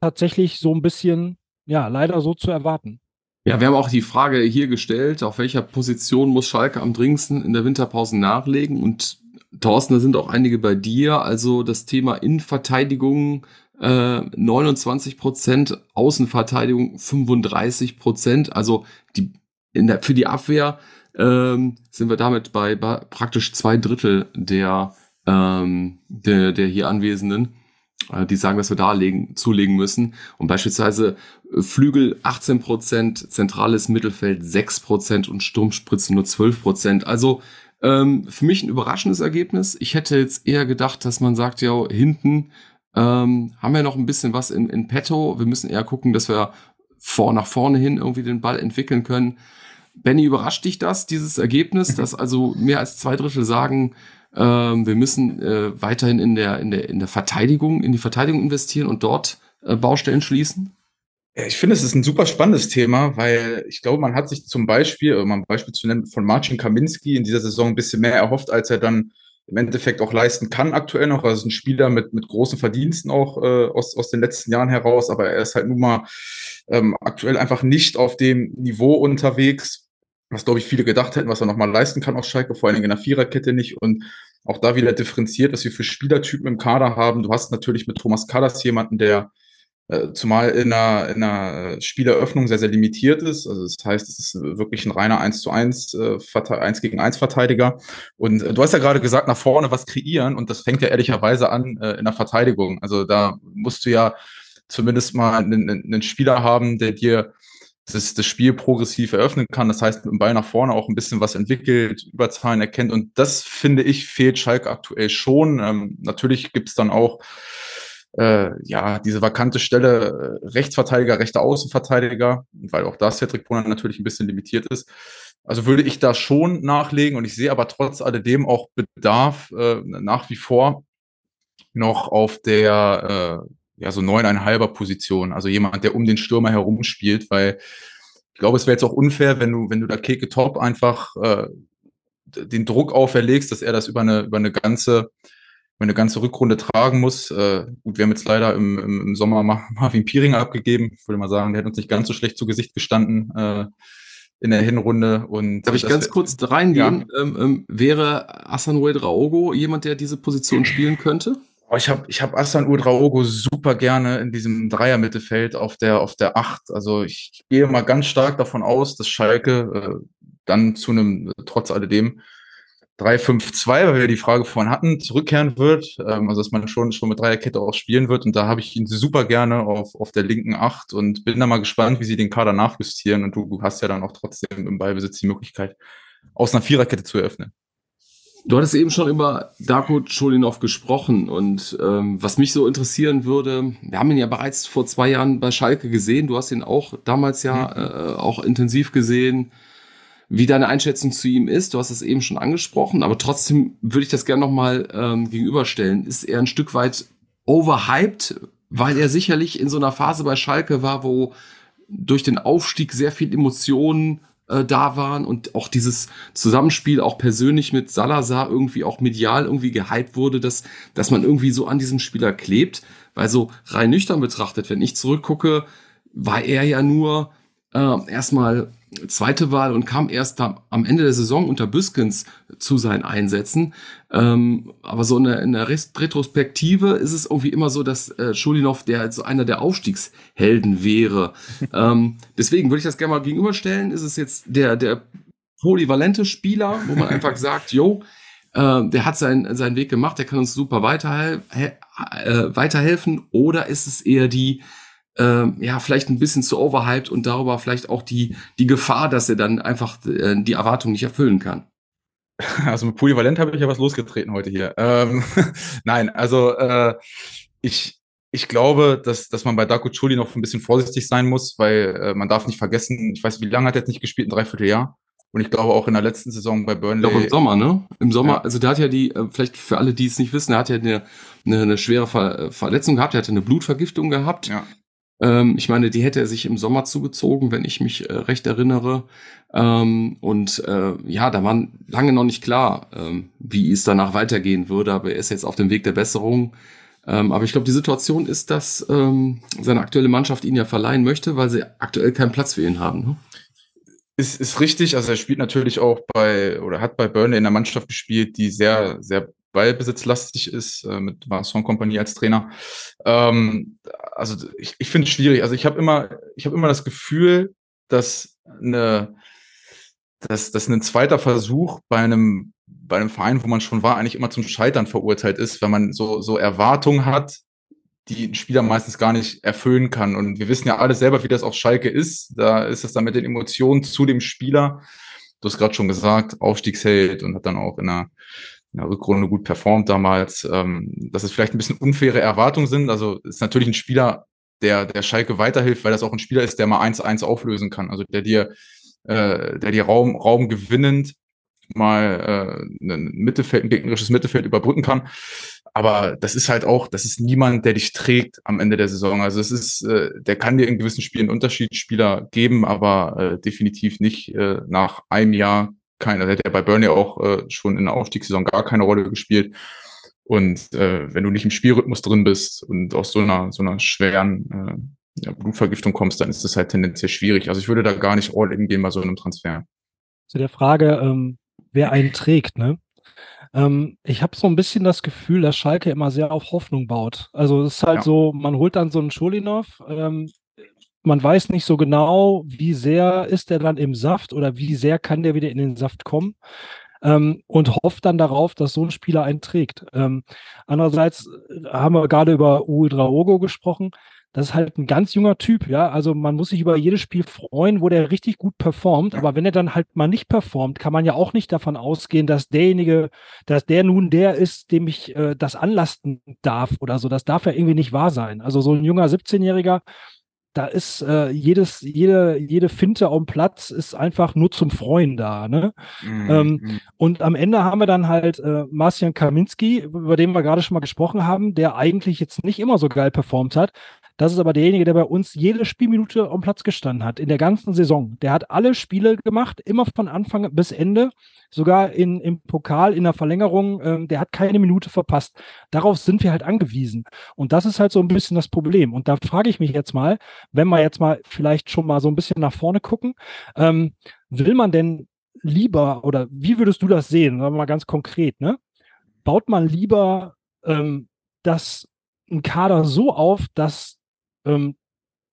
tatsächlich so ein bisschen, ja, leider so zu erwarten. Ja, wir haben auch die Frage hier gestellt, auf welcher Position muss Schalke am dringendsten in der Winterpause nachlegen? Und Thorsten, da sind auch einige bei dir. Also das Thema Innenverteidigung äh, 29 Prozent, Außenverteidigung 35 Prozent. Also die, in der, für die Abwehr ähm, sind wir damit bei, bei praktisch zwei Drittel der, ähm, der, der hier Anwesenden, äh, die sagen, dass wir da legen, zulegen müssen. Und beispielsweise äh, Flügel 18 Prozent, zentrales Mittelfeld 6 Prozent und Sturmspritze nur 12 Prozent. Also Ähm, für mich ein überraschendes Ergebnis. Ich hätte jetzt eher gedacht, dass man sagt, ja, hinten ähm, haben wir noch ein bisschen was in, in petto. Wir müssen eher gucken, dass wir vor, nach vorne hin irgendwie den Ball entwickeln können. Benny, überrascht dich das, dieses Ergebnis, <laughs> dass also mehr als zwei Drittel sagen, ähm, wir müssen äh, weiterhin in der, in, der, in der Verteidigung, in die Verteidigung investieren und dort äh, Baustellen schließen? Ich finde, es ist ein super spannendes Thema, weil ich glaube, man hat sich zum Beispiel, um ein Beispiel zu nennen, von Marcin Kaminski in dieser Saison ein bisschen mehr erhofft, als er dann im Endeffekt auch leisten kann aktuell noch. Also ein Spieler mit, mit großen Verdiensten auch äh, aus, aus den letzten Jahren heraus, aber er ist halt nun mal ähm, aktuell einfach nicht auf dem Niveau unterwegs, was, glaube ich, viele gedacht hätten, was er nochmal leisten kann aus Schalke, vor allen Dingen in der Viererkette nicht. Und auch da wieder differenziert, dass wir für Spielertypen im Kader haben. Du hast natürlich mit Thomas Kadas jemanden, der zumal in einer, in einer Spieleröffnung sehr, sehr limitiert ist. Also das heißt, es ist wirklich ein reiner 1 zu 1, äh, 1 gegen 1 Verteidiger. Und äh, du hast ja gerade gesagt, nach vorne was kreieren und das fängt ja ehrlicherweise an äh, in der Verteidigung. Also da musst du ja zumindest mal einen, einen Spieler haben, der dir das, das Spiel progressiv eröffnen kann. Das heißt, mit dem Ball nach vorne auch ein bisschen was entwickelt, Überzahlen erkennt. Und das, finde ich, fehlt Schalke aktuell schon. Ähm, natürlich gibt es dann auch äh, ja, diese vakante Stelle äh, Rechtsverteidiger, rechter Außenverteidiger, weil auch da Cedric Brunner natürlich ein bisschen limitiert ist. Also würde ich da schon nachlegen und ich sehe aber trotz alledem auch Bedarf äh, nach wie vor noch auf der äh, ja so neuneinhalber Position, also jemand, der um den Stürmer herum spielt, weil ich glaube, es wäre jetzt auch unfair, wenn du, wenn du da Keke Top einfach äh, den Druck auferlegst, dass er das über eine, über eine ganze eine ganze Rückrunde tragen muss. Äh, gut, wir haben jetzt leider im, im, im Sommer <laughs> Marvin Pieringer abgegeben. Ich würde mal sagen, der hat uns nicht ganz so schlecht zu Gesicht gestanden äh, in der Hinrunde. Und Darf ich ganz kurz reingehen? Ja. Ähm, ähm, wäre Asan Raogo jemand, der diese Position spielen könnte? Oh, ich habe ich hab Asan Udraogo super gerne in diesem Dreier-Mittelfeld auf der, auf der Acht. Also ich, ich gehe mal ganz stark davon aus, dass Schalke äh, dann zu einem, trotz alledem, 3-5-2, weil wir die Frage vorhin hatten, zurückkehren wird. Ähm, also dass man schon, schon mit Dreierkette auch spielen wird. Und da habe ich ihn super gerne auf, auf der linken Acht und bin da mal gespannt, wie sie den Kader nachjustieren. Und du, du hast ja dann auch trotzdem im Ballbesitz die Möglichkeit, aus einer Viererkette zu eröffnen. Du hattest eben schon über Darko Cholinov gesprochen und ähm, was mich so interessieren würde, wir haben ihn ja bereits vor zwei Jahren bei Schalke gesehen, du hast ihn auch damals ja mhm. äh, auch intensiv gesehen wie deine Einschätzung zu ihm ist. Du hast es eben schon angesprochen, aber trotzdem würde ich das gerne nochmal ähm, gegenüberstellen. Ist er ein Stück weit overhyped, weil er sicherlich in so einer Phase bei Schalke war, wo durch den Aufstieg sehr viel Emotionen äh, da waren und auch dieses Zusammenspiel auch persönlich mit Salazar irgendwie auch medial irgendwie gehypt wurde, dass, dass man irgendwie so an diesem Spieler klebt. Weil so rein nüchtern betrachtet, wenn ich zurückgucke, war er ja nur äh, erstmal zweite Wahl und kam erst am Ende der Saison unter Büskens zu seinen Einsätzen. Ähm, aber so in der, in der Retrospektive ist es irgendwie immer so, dass äh, Schulinov der so einer der Aufstiegshelden wäre. <laughs> ähm, deswegen würde ich das gerne mal gegenüberstellen. Ist es jetzt der, der polyvalente Spieler, wo man einfach <laughs> sagt, jo, äh, der hat seinen, seinen Weg gemacht, der kann uns super weiterhel äh, weiterhelfen, oder ist es eher die, äh, ja, vielleicht ein bisschen zu overhyped und darüber vielleicht auch die, die Gefahr, dass er dann einfach äh, die Erwartung nicht erfüllen kann. <laughs> Also mit Polyvalent habe ich ja was losgetreten heute hier. Ähm, <laughs> Nein, also äh, ich, ich glaube, dass, dass man bei Darko Chuli noch ein bisschen vorsichtig sein muss, weil äh, man darf nicht vergessen, ich weiß, wie lange hat er jetzt nicht gespielt, ein Dreivierteljahr. Und ich glaube auch in der letzten Saison bei Burnley. Glaube im Sommer, ne? Im Sommer, ja. also der hat ja die, äh, vielleicht für alle, die es nicht wissen, er hat ja eine, eine, eine schwere Ver Verletzung gehabt, er hatte eine Blutvergiftung gehabt. Ja. Ähm, ich meine, die hätte er sich im Sommer zugezogen, wenn ich mich äh, recht erinnere. Ähm, und äh, ja, da war lange noch nicht klar, ähm, wie es danach weitergehen würde, aber er ist jetzt auf dem Weg der Besserung. Ähm, aber ich glaube, die Situation ist, dass ähm, seine aktuelle Mannschaft ihn ja verleihen möchte, weil sie aktuell keinen Platz für ihn haben. Ne? Ist, ist richtig, also er spielt natürlich auch bei oder hat bei Burnley in der Mannschaft gespielt, die sehr, sehr ballbesitzlastig ist, äh, mit Vincent Kompanie als Trainer. Ähm, also ich, ich finde es schwierig. Also ich habe immer, ich habe immer das Gefühl, dass eine, dass, dass ein zweiter Versuch bei einem, bei einem Verein, wo man schon war, eigentlich immer zum Scheitern verurteilt ist, wenn man so, so Erwartungen hat, die ein Spieler meistens gar nicht erfüllen kann. Und wir wissen ja alle selber, wie das auf Schalke ist. Da ist es dann mit den Emotionen zu dem Spieler du hast gerade schon gesagt, Aufstiegsheld und hat dann auch in der, in der Rückrunde gut performt damals. Ähm, dass es vielleicht ein bisschen unfaire Erwartungen sind. Also ist natürlich ein Spieler, der, der Schalke weiterhilft, weil das auch ein Spieler ist, der mal 1-1 auflösen kann. Also der dir, äh, der dir Raum, Raum gewinnend mal äh, ein Mittelfeld, ein gegnerisches Mittelfeld überbrücken kann. Aber das ist halt auch, das ist niemand, der dich trägt am Ende der Saison. Also es ist, äh, der kann dir in gewissen Spielen Unterschiedsspieler geben, aber äh, definitiv nicht äh, nach einem Jahr keiner. Der hat ja bei Burnley auch äh, schon in der Aufstiegssaison gar keine Rolle gespielt. Und äh, wenn du nicht im Spielrhythmus drin bist und aus so einer, so einer schweren äh, ja, Blutvergiftung kommst, dann ist das halt tendenziell schwierig. Also ich würde da gar nicht all in gehen bei so einem Transfer. Zu der Frage, ähm, wer einen trägt, ne? Ähm, ich habe so ein bisschen das Gefühl, dass Schalke immer sehr auf Hoffnung baut. Also es ist halt ja. so, man holt dann so einen Schulinov, ähm, man weiß nicht so genau, wie sehr ist der dann im Saft oder wie sehr kann der wieder in den Saft kommen. Ähm, und hofft dann darauf, dass so ein Spieler einen trägt. Ähm, andererseits äh, haben wir gerade über Uedraogo gesprochen das ist halt ein ganz junger Typ, ja. Also man muss sich über jedes Spiel freuen, wo der richtig gut performt. Aber wenn er dann halt mal nicht performt, kann man ja auch nicht davon ausgehen, dass derjenige, dass der nun der ist, dem ich äh, das anlasten darf oder so. Das darf ja irgendwie nicht wahr sein. Also so ein junger 17-Jähriger, da ist äh, jedes, jede, jede Finte dem Platz ist einfach nur zum Freuen da. Ne? Mhm. Ähm, mhm. und am Ende haben wir dann halt äh, Marcian Kaminski, über den wir gerade schon mal gesprochen haben, der eigentlich jetzt nicht immer so geil performt hat, das ist aber derjenige, der bei uns jede Spielminute am Platz gestanden hat, in der ganzen Saison. Der hat alle Spiele gemacht, immer von Anfang bis Ende, sogar in, im Pokal, in der Verlängerung. Ähm, der hat keine Minute verpasst. Darauf sind wir halt angewiesen. Und das ist halt so ein bisschen das Problem. Und da frage ich mich jetzt mal, wenn wir jetzt mal vielleicht schon mal so ein bisschen nach vorne gucken, ähm, will man denn lieber oder wie würdest du das sehen? Sagen wir mal ganz konkret, ne? Baut man lieber ähm, das ein Kader so auf, dass ähm,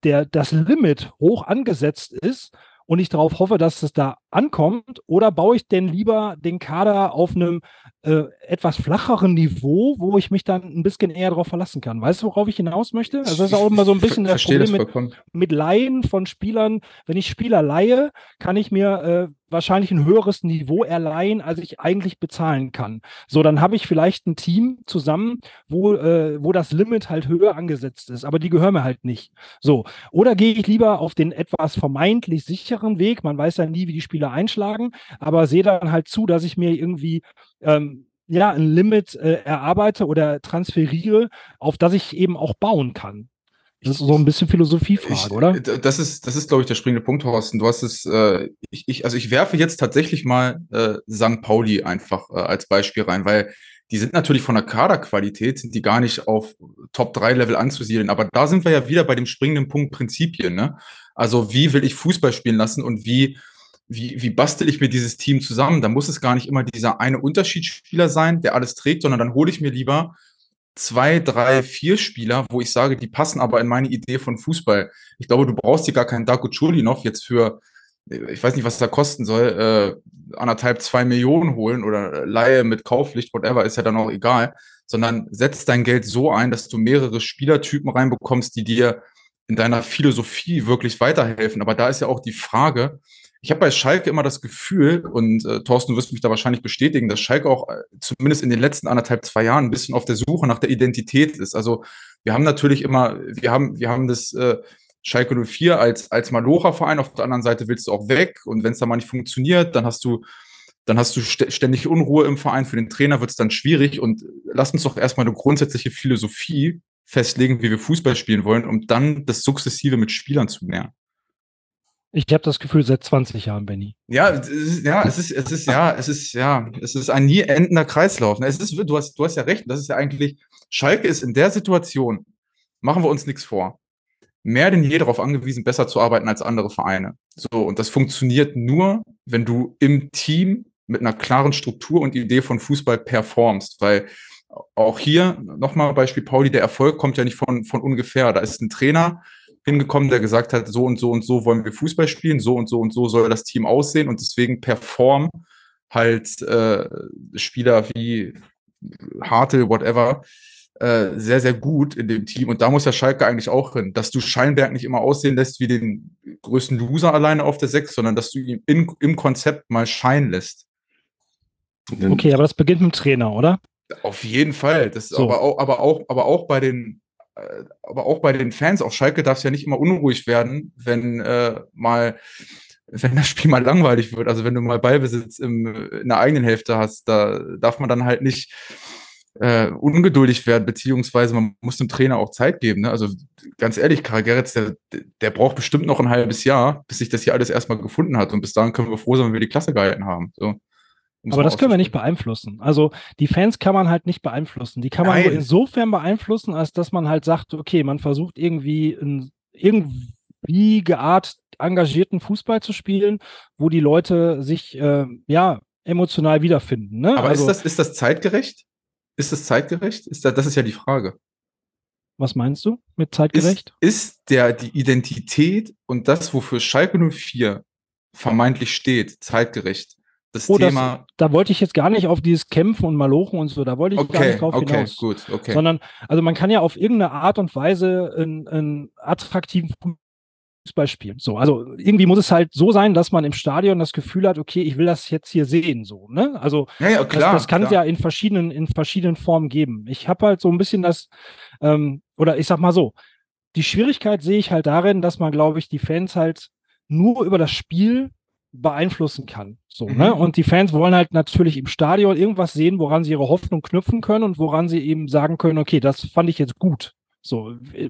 der, das Limit hoch angesetzt ist und ich darauf hoffe, dass es da ankommt? Oder baue ich denn lieber den Kader auf einem äh, etwas flacheren Niveau, wo ich mich dann ein bisschen eher darauf verlassen kann? Weißt du, worauf ich hinaus möchte? Also das ist auch immer so ein bisschen das Problem mit, mit Laien von Spielern. Wenn ich Spieler leihe, kann ich mir äh, wahrscheinlich ein höheres Niveau erleihen, als ich eigentlich bezahlen kann. So, dann habe ich vielleicht ein Team zusammen, wo, äh, wo das Limit halt höher angesetzt ist, aber die gehören mir halt nicht. So, oder gehe ich lieber auf den etwas vermeintlich sicheren Weg, man weiß ja nie, wie die Spieler einschlagen, aber sehe dann halt zu, dass ich mir irgendwie ähm, ja, ein Limit äh, erarbeite oder transferiere, auf das ich eben auch bauen kann. Das ist so ein bisschen Philosophiefrage, ich, oder? Äh, das ist, das ist, glaube ich, der springende Punkt, Horsten. Du hast es, äh, ich, ich, also ich werfe jetzt tatsächlich mal äh, St. Pauli einfach äh, als Beispiel rein, weil die sind natürlich von der Kaderqualität, sind die gar nicht auf Top-3-Level anzusiedeln. Aber da sind wir ja wieder bei dem springenden Punkt Prinzipien. Ne? Also wie will ich Fußball spielen lassen und wie, wie, wie bastel ich mir dieses Team zusammen? Da muss es gar nicht immer dieser eine Unterschiedsspieler sein, der alles trägt, sondern dann hole ich mir lieber zwei, drei, vier Spieler, wo ich sage, die passen aber in meine Idee von Fußball. Ich glaube, du brauchst hier gar keinen Darko Chulinov jetzt für, ich weiß nicht, was da kosten soll, äh, anderthalb, zwei Millionen holen oder Laie mit Kaufpflicht, whatever, ist ja dann auch egal, sondern setz dein Geld so ein, dass du mehrere Spielertypen reinbekommst, die dir in deiner Philosophie wirklich weiterhelfen. Aber da ist ja auch die Frage, ich habe bei Schalke immer das Gefühl, und äh, Thorsten, du wirst mich da wahrscheinlich bestätigen, dass Schalke auch äh, zumindest in den letzten anderthalb, zwei Jahren ein bisschen auf der Suche nach der Identität ist. Also wir haben natürlich immer, wir haben, wir haben das äh, Schalke 04 als, als Malocha-Verein, auf der anderen Seite willst du auch weg und wenn es da mal nicht funktioniert, dann hast du dann hast du ständig Unruhe im Verein. Für den Trainer wird es dann schwierig. Und lass uns doch erstmal eine grundsätzliche Philosophie festlegen, wie wir Fußball spielen wollen, um dann das sukzessive mit Spielern zu nähern. Ich habe das Gefühl seit 20 Jahren, Benny. Ja, es ist, ja, es ist, es ist, ja, es ist, ja, es ist ein nie endender Kreislauf. Es ist, du hast, du hast ja recht. Das ist ja eigentlich, Schalke ist in der Situation, machen wir uns nichts vor, mehr denn je darauf angewiesen, besser zu arbeiten als andere Vereine. So, und das funktioniert nur, wenn du im Team mit einer klaren Struktur und Idee von Fußball performst, weil auch hier nochmal Beispiel Pauli, der Erfolg kommt ja nicht von, von ungefähr. Da ist ein Trainer, hingekommen, der gesagt hat, so und so und so wollen wir Fußball spielen, so und so und so soll das Team aussehen und deswegen performen halt äh, Spieler wie Hartel, whatever, äh, sehr, sehr gut in dem Team. Und da muss der Schalke eigentlich auch hin, dass du Scheinberg nicht immer aussehen lässt wie den größten Loser alleine auf der Sechs, sondern dass du ihn in, im Konzept mal scheinen lässt. Okay, aber das beginnt mit dem Trainer, oder? Auf jeden Fall. Das so. aber, auch, aber, auch, aber auch bei den aber auch bei den Fans, auch Schalke darf es ja nicht immer unruhig werden, wenn äh, mal wenn das Spiel mal langweilig wird, also wenn du mal Ballbesitz im, in der eigenen Hälfte hast, da darf man dann halt nicht äh, ungeduldig werden, beziehungsweise man muss dem Trainer auch Zeit geben. Ne? Also ganz ehrlich, Karl Gerritz, der, der braucht bestimmt noch ein halbes Jahr, bis sich das hier alles erstmal gefunden hat. Und bis dahin können wir froh sein, wenn wir die Klasse gehalten haben. So. Aber das können wir nicht beeinflussen. Also die Fans kann man halt nicht beeinflussen. Die kann man Nein. nur insofern beeinflussen, als dass man halt sagt, okay, man versucht irgendwie in, irgendwie geart engagierten Fußball zu spielen, wo die Leute sich äh, ja emotional wiederfinden. Ne? Aber also, ist, das, ist das zeitgerecht? Ist das zeitgerecht? Ist das, das ist ja die Frage. Was meinst du mit zeitgerecht? Ist, ist der die Identität und das, wofür Schalke 04 vermeintlich steht, zeitgerecht? Das oh, Thema. Das, da wollte ich jetzt gar nicht auf dieses Kämpfen und Malochen und so, da wollte ich okay, gar nicht drauf okay, hinaus. Gut, okay. Sondern, also man kann ja auf irgendeine Art und Weise einen, einen attraktiven Fußball spielen. So, also irgendwie muss es halt so sein, dass man im Stadion das Gefühl hat, okay, ich will das jetzt hier sehen, so, ne? Also ja, ja, klar, das, das kann es ja in verschiedenen, in verschiedenen Formen geben. Ich habe halt so ein bisschen das, ähm, oder ich sag mal so, die Schwierigkeit sehe ich halt darin, dass man, glaube ich, die Fans halt nur über das Spiel beeinflussen kann. So, mhm. ne? Und die Fans wollen halt natürlich im Stadion irgendwas sehen, woran sie ihre Hoffnung knüpfen können und woran sie eben sagen können, okay, das fand ich jetzt gut. So, äh,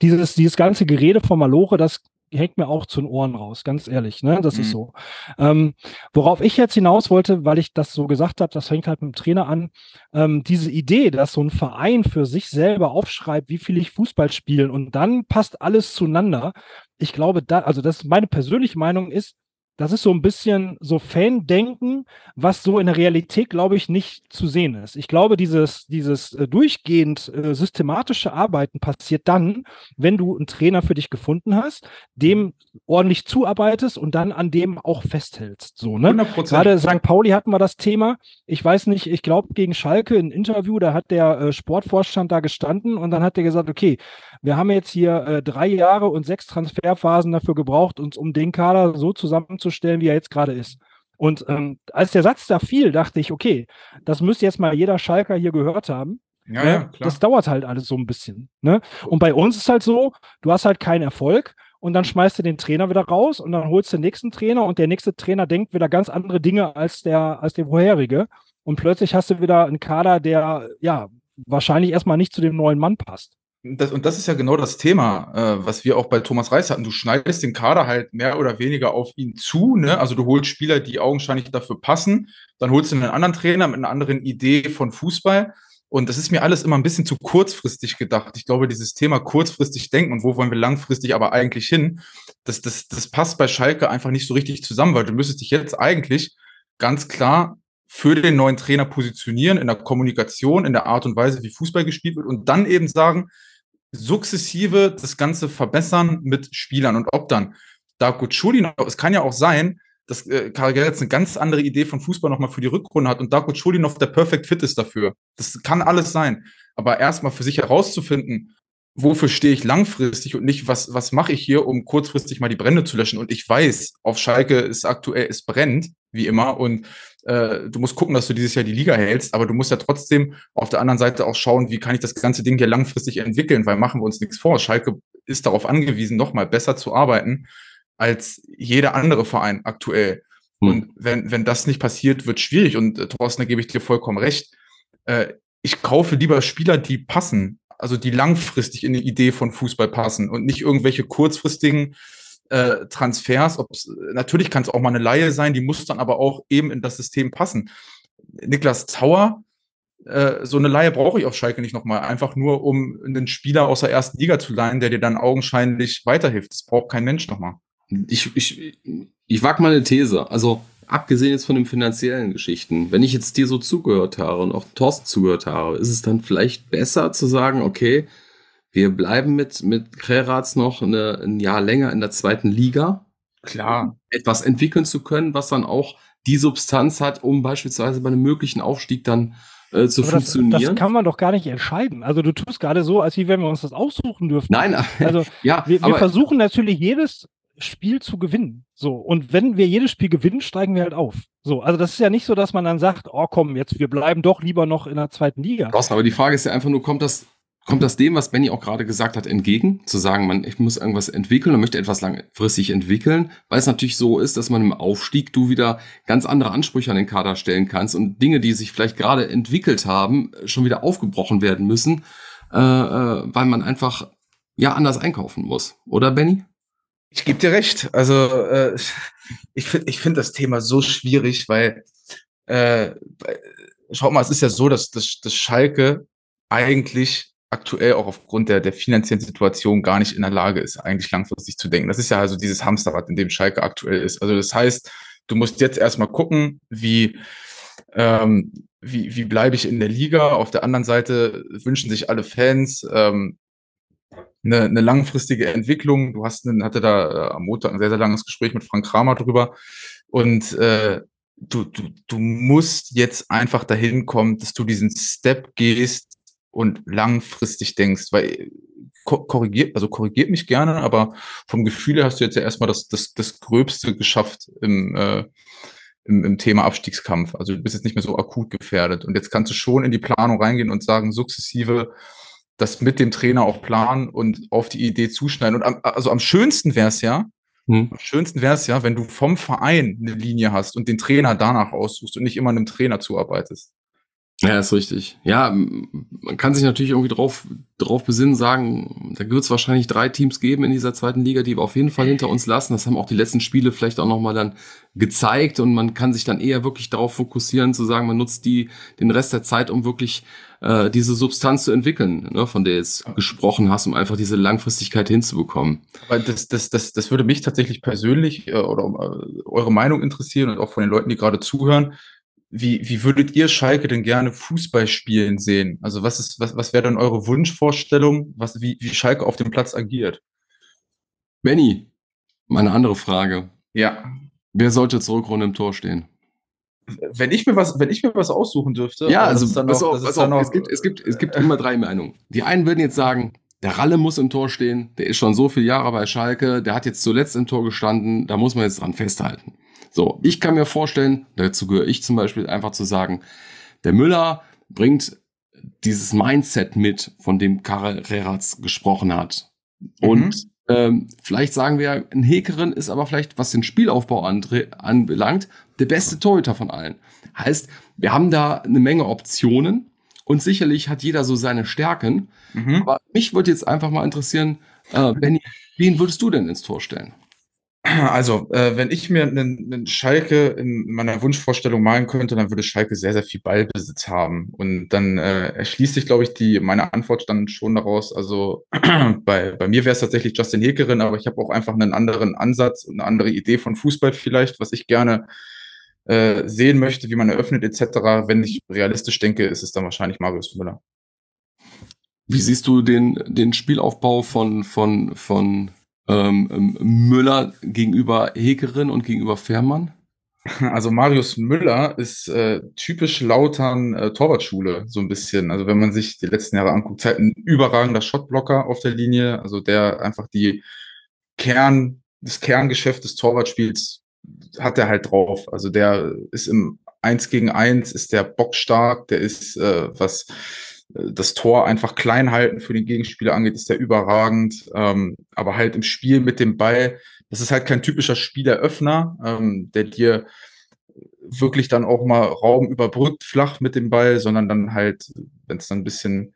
dieses, dieses ganze Gerede von Malore, das hängt mir auch zu den Ohren raus, ganz ehrlich, ne? Das mhm. ist so. Ähm, worauf ich jetzt hinaus wollte, weil ich das so gesagt habe, das fängt halt mit dem Trainer an, ähm, diese Idee, dass so ein Verein für sich selber aufschreibt, wie viel ich Fußball spielen und dann passt alles zueinander. Ich glaube, da, also das meine persönliche Meinung ist, das ist so ein bisschen so Fan-Denken, was so in der Realität, glaube ich, nicht zu sehen ist. Ich glaube, dieses, dieses äh, durchgehend äh, systematische Arbeiten passiert dann, wenn du einen Trainer für dich gefunden hast, dem ordentlich zuarbeitest und dann an dem auch festhältst. So, ne? 100%. Gerade St. Pauli hatten wir das Thema. Ich weiß nicht, ich glaube, gegen Schalke ein Interview, da hat der äh, Sportvorstand da gestanden und dann hat der gesagt, okay, wir haben jetzt hier äh, drei Jahre und sechs Transferphasen dafür gebraucht, uns um den Kader so zusammenzustellen, wie er jetzt gerade ist. Und ähm, als der Satz da fiel, dachte ich, okay, das müsste jetzt mal jeder Schalker hier gehört haben. Ja, ne? ja, klar. Das dauert halt alles so ein bisschen. Ne? Und bei uns ist halt so, du hast halt keinen Erfolg und dann schmeißt du den Trainer wieder raus und dann holst du den nächsten Trainer und der nächste Trainer denkt wieder ganz andere Dinge als der, als der vorherige. Und plötzlich hast du wieder einen Kader, der ja wahrscheinlich erstmal nicht zu dem neuen Mann passt. Das, und das ist ja genau das Thema, äh, was wir auch bei Thomas Reis hatten. Du schneidest den Kader halt mehr oder weniger auf ihn zu. Ne? Also du holst Spieler, die augenscheinlich dafür passen. Dann holst du einen anderen Trainer mit einer anderen Idee von Fußball. Und das ist mir alles immer ein bisschen zu kurzfristig gedacht. Ich glaube, dieses Thema kurzfristig denken und wo wollen wir langfristig aber eigentlich hin, das, das, das passt bei Schalke einfach nicht so richtig zusammen, weil du müsstest dich jetzt eigentlich ganz klar für den neuen Trainer positionieren in der Kommunikation, in der Art und Weise, wie Fußball gespielt wird und dann eben sagen, sukzessive das Ganze verbessern mit Spielern. Und ob dann Darko Chulin, es kann ja auch sein, dass äh, Karl Gerritz eine ganz andere Idee von Fußball nochmal für die Rückrunde hat und Darko Chulinov der Perfect Fit ist dafür. Das kann alles sein. Aber erstmal für sich herauszufinden, wofür stehe ich langfristig und nicht, was, was mache ich hier, um kurzfristig mal die Brände zu löschen. Und ich weiß, auf Schalke ist aktuell, es brennt, wie immer. Und äh, du musst gucken, dass du dieses Jahr die Liga hältst, aber du musst ja trotzdem auf der anderen Seite auch schauen, wie kann ich das ganze Ding hier langfristig entwickeln, weil machen wir uns nichts vor. Schalke ist darauf angewiesen, nochmal besser zu arbeiten als jeder andere Verein aktuell. Hm. Und wenn, wenn das nicht passiert, wird schwierig. Und äh, Thorsten, da gebe ich dir vollkommen recht. Äh, ich kaufe lieber Spieler, die passen, also die langfristig in die Idee von Fußball passen und nicht irgendwelche kurzfristigen äh, Transfers. Ob's, natürlich kann es auch mal eine Laie sein, die muss dann aber auch eben in das System passen. Niklas Tauer, äh, so eine Laie brauche ich auf Schalke nicht nochmal, einfach nur um einen Spieler aus der ersten Liga zu leihen, der dir dann augenscheinlich weiterhilft. Das braucht kein Mensch nochmal. Ich, ich, ich wage mal eine These. Also abgesehen jetzt von den finanziellen Geschichten, wenn ich jetzt dir so zugehört habe und auch Thorsten zugehört habe, ist es dann vielleicht besser zu sagen, okay, wir bleiben mit, mit Kreratz noch eine, ein Jahr länger in der zweiten Liga. Klar. Etwas entwickeln zu können, was dann auch die Substanz hat, um beispielsweise bei einem möglichen Aufstieg dann äh, zu Aber funktionieren. Das, das, kann man doch gar nicht entscheiden. Also du tust gerade so, als wie wenn wir uns das aussuchen dürften. Nein, <laughs> also ja, wir, wir versuchen natürlich jedes Spiel zu gewinnen. So. Und wenn wir jedes Spiel gewinnen, steigen wir halt auf. So. Also das ist ja nicht so, dass man dann sagt, oh komm, jetzt wir bleiben doch lieber noch in der zweiten Liga. Draußen, aber die Frage ist ja einfach nur, kommt das, kommt das dem, was Benny auch gerade gesagt hat, entgegen? Zu sagen, man, ich muss irgendwas entwickeln und möchte etwas langfristig entwickeln, weil es natürlich so ist, dass man im Aufstieg du wieder ganz andere Ansprüche an den Kader stellen kannst und Dinge, die sich vielleicht gerade entwickelt haben, schon wieder aufgebrochen werden müssen, äh, äh, weil man einfach ja anders einkaufen muss. Oder Benny? Ich gebe dir recht. Also äh, ich finde ich find das Thema so schwierig, weil äh, schaut mal, es ist ja so, dass, dass, dass Schalke eigentlich aktuell auch aufgrund der, der finanziellen Situation gar nicht in der Lage ist, eigentlich langfristig zu denken. Das ist ja also dieses Hamsterrad, in dem Schalke aktuell ist. Also das heißt, du musst jetzt erstmal gucken, wie, ähm, wie, wie bleibe ich in der Liga. Auf der anderen Seite wünschen sich alle Fans ähm, eine, eine langfristige Entwicklung. Du hast einen, hatte da äh, am Montag ein sehr, sehr langes Gespräch mit Frank Kramer drüber. Und äh, du, du, du musst jetzt einfach dahin kommen, dass du diesen Step gehst und langfristig denkst, weil korrigiert, also korrigiert mich gerne, aber vom Gefühl her hast du jetzt ja erstmal das, das, das Gröbste geschafft im, äh, im, im Thema Abstiegskampf. Also du bist jetzt nicht mehr so akut gefährdet. Und jetzt kannst du schon in die Planung reingehen und sagen, sukzessive das mit dem Trainer auch planen und auf die Idee zuschneiden. Und am, also am schönsten wäre es ja, hm. am schönsten wäre es ja, wenn du vom Verein eine Linie hast und den Trainer danach aussuchst und nicht immer einem Trainer zuarbeitest. Ja, ist richtig. Ja, man kann sich natürlich irgendwie drauf, drauf besinnen, sagen, da wird es wahrscheinlich drei Teams geben in dieser zweiten Liga, die wir auf jeden Fall hinter uns lassen. Das haben auch die letzten Spiele vielleicht auch nochmal dann gezeigt und man kann sich dann eher wirklich darauf fokussieren, zu sagen, man nutzt die, den Rest der Zeit, um wirklich äh, diese Substanz zu entwickeln, ne, von der du jetzt gesprochen hast, um einfach diese Langfristigkeit hinzubekommen. Aber das, das, das, das würde mich tatsächlich persönlich äh, oder äh, eure Meinung interessieren und auch von den Leuten, die gerade zuhören wie, wie würdet ihr Schalke denn gerne Fußball spielen sehen? Also was ist, was, was wäre dann eure Wunschvorstellung, was, wie, wie Schalke auf dem Platz agiert? Benny, meine andere Frage. Ja. Wer sollte zur Rückrunde im Tor stehen? Wenn ich mir was, wenn ich mir was aussuchen dürfte. Ja, also pass auf, pass auf, es gibt, es gibt, es gibt immer drei Meinungen. Die einen würden jetzt sagen, der Ralle muss im Tor stehen, der ist schon so viele Jahre bei Schalke, der hat jetzt zuletzt im Tor gestanden, da muss man jetzt dran festhalten. So, ich kann mir vorstellen, dazu gehöre ich zum Beispiel einfach zu sagen, der Müller bringt dieses Mindset mit, von dem Karel Reratz gesprochen hat. Und mhm. ähm, vielleicht sagen wir, ein Hekerin ist aber vielleicht, was den Spielaufbau anbelangt, der beste Torhüter von allen. Heißt, wir haben da eine Menge Optionen und sicherlich hat jeder so seine Stärken. Mhm. Aber mich würde jetzt einfach mal interessieren, äh, Benny, wen würdest du denn ins Tor stellen? Also, äh, wenn ich mir einen, einen Schalke in meiner Wunschvorstellung malen könnte, dann würde Schalke sehr, sehr viel Ballbesitz haben. Und dann äh, erschließt sich, glaube ich, die, meine Antwort dann schon daraus. Also <clears throat> bei, bei mir wäre es tatsächlich Justin Hekerin, aber ich habe auch einfach einen anderen Ansatz und eine andere Idee von Fußball vielleicht, was ich gerne äh, sehen möchte, wie man eröffnet etc. Wenn ich realistisch denke, ist es dann wahrscheinlich Marius Müller. Wie siehst du den, den Spielaufbau von, von, von ähm, ähm, Müller gegenüber Hekerin und gegenüber Fährmann? Also Marius Müller ist äh, typisch Lautern äh, Torwartschule, so ein bisschen. Also wenn man sich die letzten Jahre anguckt, halt ein überragender Shotblocker auf der Linie, also der einfach die Kern, das Kerngeschäft des Torwartspiels hat er halt drauf. Also der ist im Eins gegen Eins, ist der bockstark, der ist, äh, was das Tor einfach klein halten für den Gegenspieler angeht, ist der überragend. Ähm, aber halt im Spiel mit dem Ball, das ist halt kein typischer Spieleröffner, ähm, der dir wirklich dann auch mal Raum überbrückt, flach mit dem Ball, sondern dann halt, wenn es dann ein bisschen,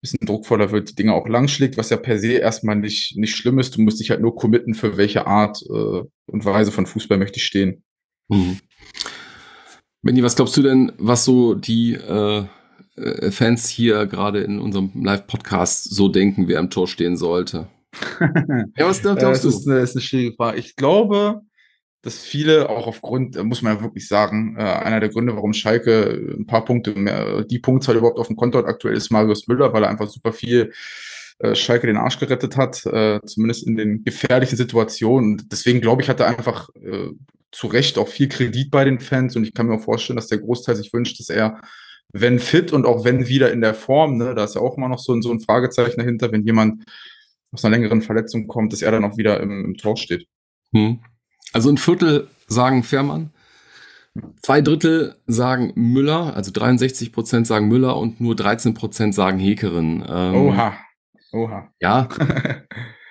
bisschen druckvoller wird, die Dinge auch lang schlägt, was ja per se erstmal nicht, nicht schlimm ist. Du musst dich halt nur committen, für welche Art äh, und Weise von Fußball möchte ich stehen. Mhm. Benny, was glaubst du denn, was so die äh äh, Fans hier gerade in unserem Live-Podcast so denken, wer am Tor stehen sollte? <laughs> ja, was glaubst das du? Ist eine, ist eine schwierige Frage. Ich glaube, dass viele auch aufgrund, muss man ja wirklich sagen, äh, einer der Gründe, warum Schalke ein paar Punkte mehr, die Punktzahl überhaupt auf dem Konto hat aktuell ist Marius Müller, weil er einfach super viel äh, Schalke den Arsch gerettet hat, äh, zumindest in den gefährlichen Situationen. Deswegen glaube ich, hat er einfach äh, zu Recht auch viel Kredit bei den Fans und ich kann mir auch vorstellen, dass der Großteil sich wünscht, dass er wenn fit und auch wenn wieder in der Form, ne, da ist ja auch immer noch so, so ein Fragezeichen dahinter, wenn jemand aus einer längeren Verletzung kommt, dass er dann auch wieder im, im Tor steht. Hm. Also ein Viertel sagen Fährmann, zwei Drittel sagen Müller, also 63 Prozent sagen Müller und nur 13 Prozent sagen Hekerin. Ähm, Oha. Oha. Ja. <laughs>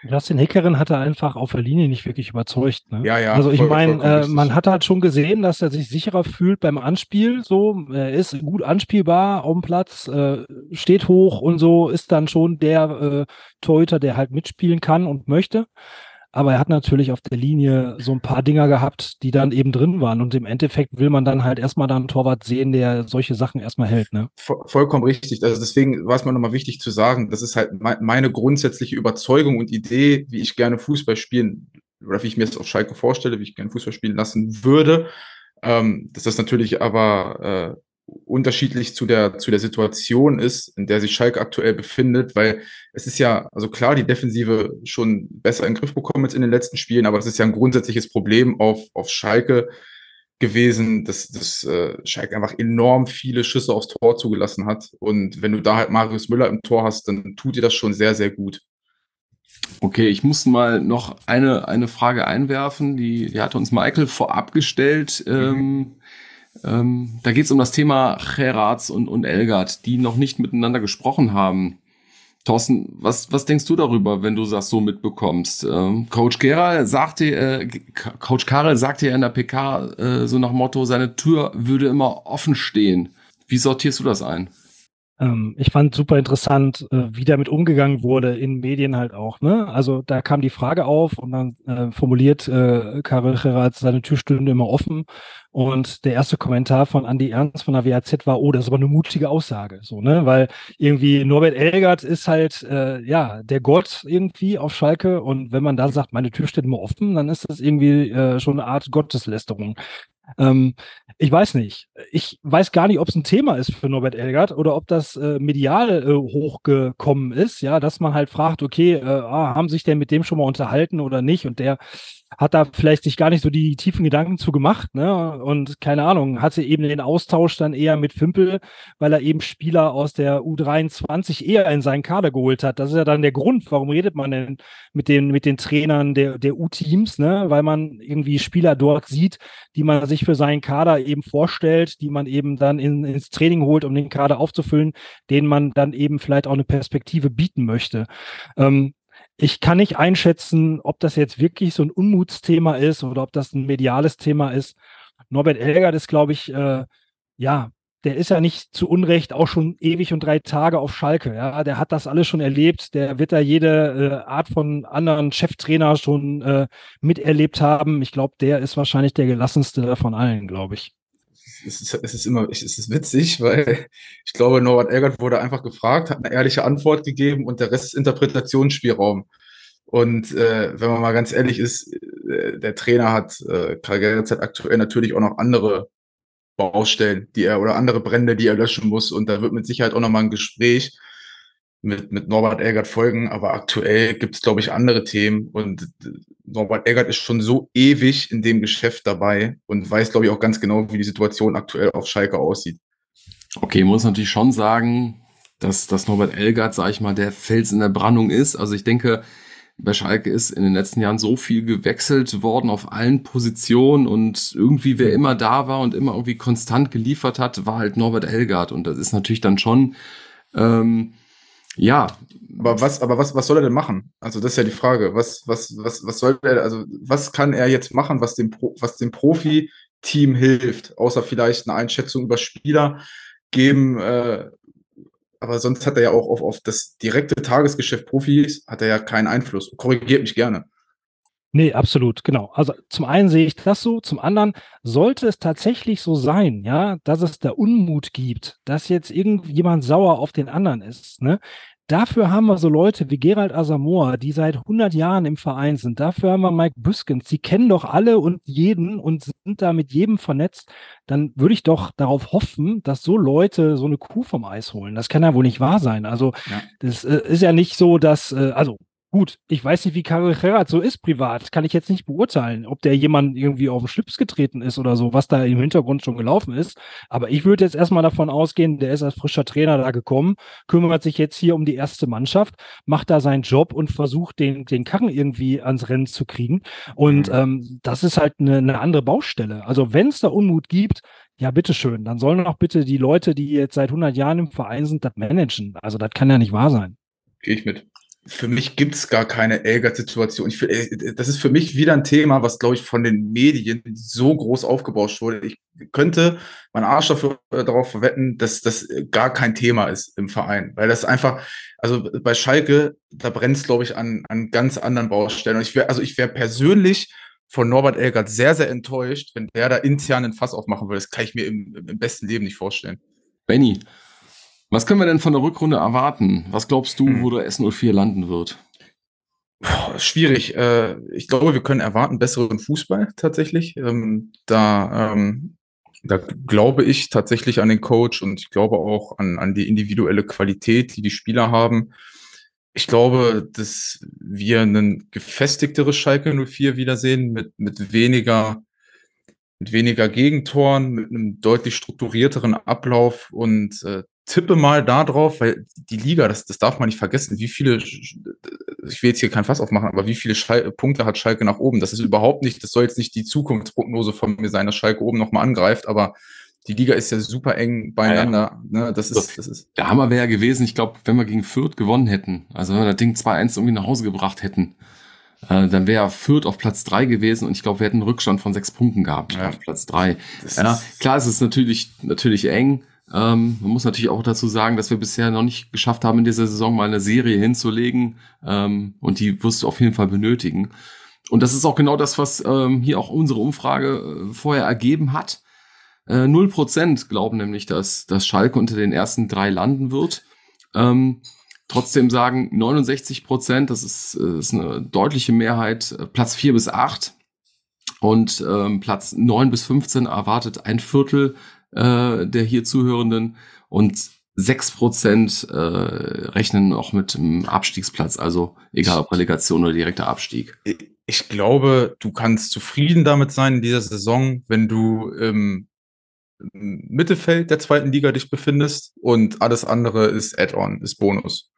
Justin Hickerin hat er einfach auf der Linie nicht wirklich überzeugt. Ne? Ja, ja. Also ich meine, äh, man hat halt schon gesehen, dass er sich sicherer fühlt beim Anspiel. So, er ist gut anspielbar auf dem Platz, äh, steht hoch und so ist dann schon der äh, Torhüter, der halt mitspielen kann und möchte. Aber er hat natürlich auf der Linie so ein paar Dinger gehabt, die dann eben drin waren. Und im Endeffekt will man dann halt erstmal da einen Torwart sehen, der solche Sachen erstmal hält. Ne? Vollkommen richtig. Also deswegen war es mir nochmal wichtig zu sagen, das ist halt meine grundsätzliche Überzeugung und Idee, wie ich gerne Fußball spielen oder wie ich mir das auf Schalke vorstelle, wie ich gerne Fußball spielen lassen würde. Ähm, das natürlich aber äh, unterschiedlich zu der, zu der Situation ist, in der sich Schalke aktuell befindet, weil es ist ja, also klar, die Defensive schon besser in den Griff bekommen jetzt in den letzten Spielen, aber es ist ja ein grundsätzliches Problem auf, auf Schalke gewesen, dass, dass äh, Schalke einfach enorm viele Schüsse aufs Tor zugelassen hat. Und wenn du da halt Marius Müller im Tor hast, dann tut dir das schon sehr, sehr gut. Okay, ich muss mal noch eine, eine Frage einwerfen, die, die hatte uns Michael vorab gestellt. Mhm. Ähm, ähm, da geht es um das Thema Gerards und, und Elgard, die noch nicht miteinander gesprochen haben. Thorsten, was, was denkst du darüber, wenn du das so mitbekommst? Ähm, Coach Karel sagte, äh, Coach Karel sagte ja in der PK äh, so nach Motto, seine Tür würde immer offen stehen. Wie sortierst du das ein? Ähm, ich fand super interessant, äh, wie damit umgegangen wurde in Medien halt auch. Ne? Also da kam die Frage auf und dann äh, formuliert äh, Karel Gerard, seine Tür stünde immer offen. Und der erste Kommentar von Andy Ernst von der WAZ war, oh, das ist aber eine mutige Aussage, so, ne? Weil irgendwie Norbert Elgert ist halt, äh, ja, der Gott irgendwie auf Schalke. Und wenn man da sagt, meine Tür steht immer offen, dann ist das irgendwie äh, schon eine Art Gotteslästerung. Ähm, ich weiß nicht. Ich weiß gar nicht, ob es ein Thema ist für Norbert Elgert oder ob das äh, medial äh, hochgekommen ist, ja, dass man halt fragt, okay, äh, ah, haben sich denn mit dem schon mal unterhalten oder nicht? Und der hat da vielleicht sich gar nicht so die tiefen Gedanken zu gemacht, ne? Und keine Ahnung, hatte eben den Austausch dann eher mit Fimpel, weil er eben Spieler aus der U23 eher in seinen Kader geholt hat. Das ist ja dann der Grund, warum redet man denn mit den, mit den Trainern der, der U-Teams, ne? Weil man irgendwie Spieler dort sieht, die man sich für seinen Kader eben vorstellt, die man eben dann in, ins Training holt, um den Kader aufzufüllen, denen man dann eben vielleicht auch eine Perspektive bieten möchte. Ähm, ich kann nicht einschätzen, ob das jetzt wirklich so ein Unmutsthema ist oder ob das ein mediales Thema ist. Norbert Elgert ist, glaube ich, äh, ja, der ist ja nicht zu Unrecht auch schon ewig und drei Tage auf Schalke. Ja, der hat das alles schon erlebt. Der wird da jede äh, Art von anderen Cheftrainer schon äh, miterlebt haben. Ich glaube, der ist wahrscheinlich der gelassenste von allen, glaube ich es ist, es ist immer, es ist witzig, <laughs> weil ich glaube, Norbert Elgert wurde einfach gefragt, hat eine ehrliche Antwort gegeben und der Rest ist Interpretationsspielraum. Und äh, wenn man mal ganz ehrlich ist, äh, der Trainer hat, äh, Karl Gerritz hat aktuell natürlich auch noch andere Baustellen, die er oder andere Brände, die er löschen muss. Und da wird mit Sicherheit auch nochmal ein Gespräch mit, mit Norbert Elgert folgen, aber aktuell gibt es, glaube ich, andere Themen und Norbert Elgert ist schon so ewig in dem Geschäft dabei und weiß, glaube ich, auch ganz genau, wie die Situation aktuell auf Schalke aussieht. Okay, muss natürlich schon sagen, dass, dass Norbert Elgert, sage ich mal, der Fels in der Brandung ist. Also ich denke, bei Schalke ist in den letzten Jahren so viel gewechselt worden auf allen Positionen und irgendwie wer immer da war und immer irgendwie konstant geliefert hat, war halt Norbert Elgert und das ist natürlich dann schon ähm, ja. Aber was, aber was, was soll er denn machen? Also, das ist ja die Frage. Was, was, was, was soll er, also, was kann er jetzt machen, was dem, Pro, was dem Profi-Team hilft? Außer vielleicht eine Einschätzung über Spieler geben, äh, aber sonst hat er ja auch auf, auf das direkte Tagesgeschäft Profis hat er ja keinen Einfluss. Korrigiert mich gerne. Nee, absolut, genau. Also zum einen sehe ich das so, zum anderen sollte es tatsächlich so sein, ja, dass es da Unmut gibt, dass jetzt irgendjemand sauer auf den anderen ist, ne? Dafür haben wir so Leute wie Gerald Asamoah, die seit 100 Jahren im Verein sind. Dafür haben wir Mike Büskens. Die kennen doch alle und jeden und sind da mit jedem vernetzt. Dann würde ich doch darauf hoffen, dass so Leute so eine Kuh vom Eis holen. Das kann ja wohl nicht wahr sein. Also, ja. das äh, ist ja nicht so, dass, äh, also Gut, ich weiß nicht, wie Karel Gerrard so ist privat. Kann ich jetzt nicht beurteilen, ob der jemand irgendwie auf den Schlips getreten ist oder so, was da im Hintergrund schon gelaufen ist. Aber ich würde jetzt erstmal davon ausgehen, der ist als frischer Trainer da gekommen, kümmert sich jetzt hier um die erste Mannschaft, macht da seinen Job und versucht, den, den Karren irgendwie ans Rennen zu kriegen. Und mhm. ähm, das ist halt eine, eine andere Baustelle. Also wenn es da Unmut gibt, ja, bitteschön, dann sollen auch bitte die Leute, die jetzt seit 100 Jahren im Verein sind, das managen. Also das kann ja nicht wahr sein. Gehe ich mit für mich gibt's gar keine Elgert-Situation. Äh, das ist für mich wieder ein Thema, was, glaube ich, von den Medien so groß aufgebauscht wurde. Ich könnte meinen Arsch dafür, äh, darauf verwetten, dass das gar kein Thema ist im Verein. Weil das einfach, also bei Schalke, da brennt es, glaube ich, an, an ganz anderen Baustellen. Und ich wäre, also ich wäre persönlich von Norbert Elgert sehr, sehr enttäuscht, wenn der da intern ein Fass aufmachen würde. Das kann ich mir im, im besten Leben nicht vorstellen. Benny, was können wir denn von der Rückrunde erwarten? Was glaubst du, hm. wo der S04 landen wird? Boah, schwierig. Äh, ich glaube, wir können erwarten besseren Fußball tatsächlich. Ähm, da, ähm, da glaube ich tatsächlich an den Coach und ich glaube auch an, an die individuelle Qualität, die die Spieler haben. Ich glaube, dass wir ein gefestigteres Schalke 04 wiedersehen mit, mit weniger mit weniger Gegentoren, mit einem deutlich strukturierteren Ablauf und äh, tippe mal da drauf, weil die Liga, das, das darf man nicht vergessen, wie viele, ich will jetzt hier kein Fass aufmachen, aber wie viele Schal Punkte hat Schalke nach oben? Das ist überhaupt nicht, das soll jetzt nicht die Zukunftsprognose von mir sein, dass Schalke oben nochmal angreift, aber die Liga ist ja super eng beieinander. Ja, ja. Ne? Das, ist, das ist. Der Hammer wäre ja gewesen, ich glaube, wenn wir gegen Fürth gewonnen hätten, also wenn wir das Ding 2-1 irgendwie nach Hause gebracht hätten, äh, dann wäre Fürth auf Platz drei gewesen und ich glaube, wir hätten einen Rückstand von sechs Punkten gehabt ja. auf Platz drei. Ja, klar, es ist natürlich, natürlich eng. Ähm, man muss natürlich auch dazu sagen, dass wir bisher noch nicht geschafft haben, in dieser Saison mal eine Serie hinzulegen. Ähm, und die wirst du auf jeden Fall benötigen. Und das ist auch genau das, was ähm, hier auch unsere Umfrage äh, vorher ergeben hat. Äh, null äh, Prozent glauben nämlich, dass, dass Schalke unter den ersten drei landen wird. Ähm, trotzdem sagen 69 Prozent, das ist, äh, ist eine deutliche Mehrheit, Platz vier bis acht und ähm, Platz neun bis 15 erwartet ein Viertel äh, der hier Zuhörenden und sechs Prozent äh, rechnen auch mit dem Abstiegsplatz, also egal ob Relegation oder direkter Abstieg. Ich glaube, du kannst zufrieden damit sein in dieser Saison, wenn du im Mittelfeld der zweiten Liga dich befindest und alles andere ist Add-on, ist Bonus.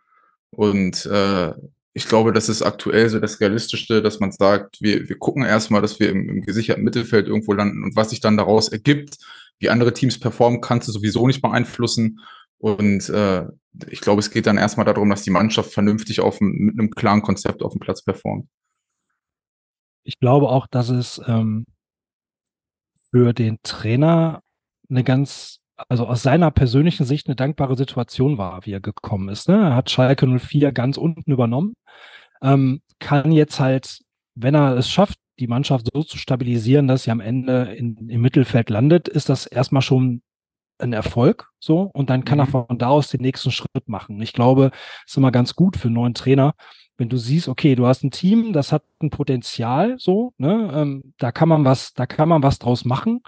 Und äh, ich glaube, das ist aktuell so das Realistischste, dass man sagt, wir, wir gucken erstmal, dass wir im, im gesicherten Mittelfeld irgendwo landen und was sich dann daraus ergibt, wie andere Teams performen, kannst du sowieso nicht beeinflussen. Und äh, ich glaube, es geht dann erstmal darum, dass die Mannschaft vernünftig auf, mit einem klaren Konzept auf dem Platz performt. Ich glaube auch, dass es ähm, für den Trainer eine ganz, also aus seiner persönlichen Sicht eine dankbare Situation war, wie er gekommen ist. Ne? Er hat Schalke 04 ganz unten übernommen, ähm, kann jetzt halt, wenn er es schafft, die Mannschaft so zu stabilisieren, dass sie am Ende in, im Mittelfeld landet, ist das erstmal schon ein Erfolg, so, und dann kann mhm. er von da aus den nächsten Schritt machen. Ich glaube, es ist immer ganz gut für einen neuen Trainer, wenn du siehst, okay, du hast ein Team, das hat ein Potenzial, so, ne, ähm, da kann man was, da kann man was draus machen.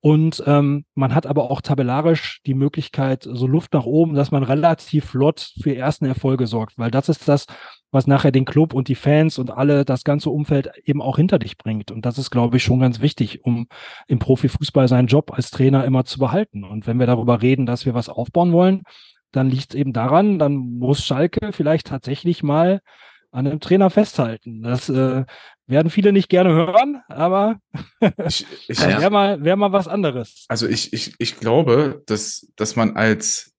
Und ähm, man hat aber auch tabellarisch die Möglichkeit, so Luft nach oben, dass man relativ flott für ersten Erfolge sorgt, weil das ist das, was nachher den Club und die Fans und alle das ganze Umfeld eben auch hinter dich bringt. Und das ist, glaube ich, schon ganz wichtig, um im Profifußball seinen Job als Trainer immer zu behalten. Und wenn wir darüber reden, dass wir was aufbauen wollen, dann liegt es eben daran, dann muss Schalke vielleicht tatsächlich mal an einem Trainer festhalten. Das äh, werden viele nicht gerne hören, aber ich, <laughs> ich, wäre mal, wär mal was anderes. Also ich, ich, ich glaube, dass, dass man als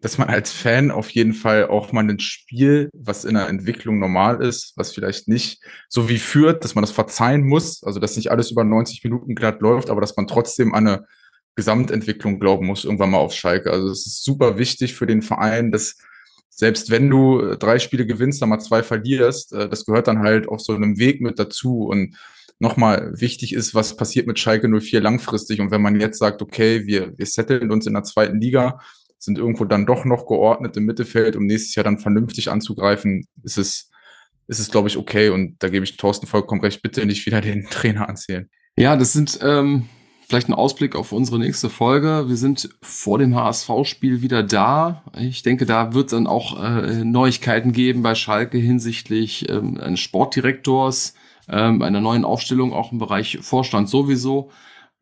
dass man als Fan auf jeden Fall auch mal ein Spiel, was in der Entwicklung normal ist, was vielleicht nicht so wie führt, dass man das verzeihen muss, also dass nicht alles über 90 Minuten glatt läuft, aber dass man trotzdem an eine Gesamtentwicklung glauben muss, irgendwann mal auf Schalke. Also es ist super wichtig für den Verein, dass selbst wenn du äh, drei Spiele gewinnst, dann mal zwei verlierst, äh, das gehört dann halt auf so einem Weg mit dazu. Und nochmal wichtig ist, was passiert mit Schalke 04 langfristig. Und wenn man jetzt sagt, okay, wir, wir setteln uns in der zweiten Liga, sind irgendwo dann doch noch geordnet im Mittelfeld, um nächstes Jahr dann vernünftig anzugreifen, ist es, ist es, glaube ich, okay. Und da gebe ich Thorsten vollkommen recht, bitte nicht wieder den <laughs> Trainer anzählen. Ja, das sind, ähm, vielleicht ein Ausblick auf unsere nächste Folge. Wir sind vor dem HSV-Spiel wieder da. Ich denke, da wird dann auch äh, Neuigkeiten geben bei Schalke hinsichtlich ähm, eines Sportdirektors, ähm, einer neuen Aufstellung auch im Bereich Vorstand sowieso.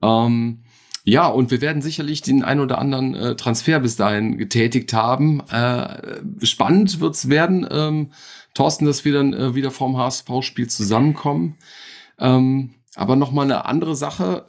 Ähm, ja, und wir werden sicherlich den ein oder anderen äh, Transfer bis dahin getätigt haben. Äh, spannend wird's werden, ähm, Thorsten, dass wir dann äh, wieder vorm HSV-Spiel zusammenkommen. Ähm, aber noch mal eine andere Sache.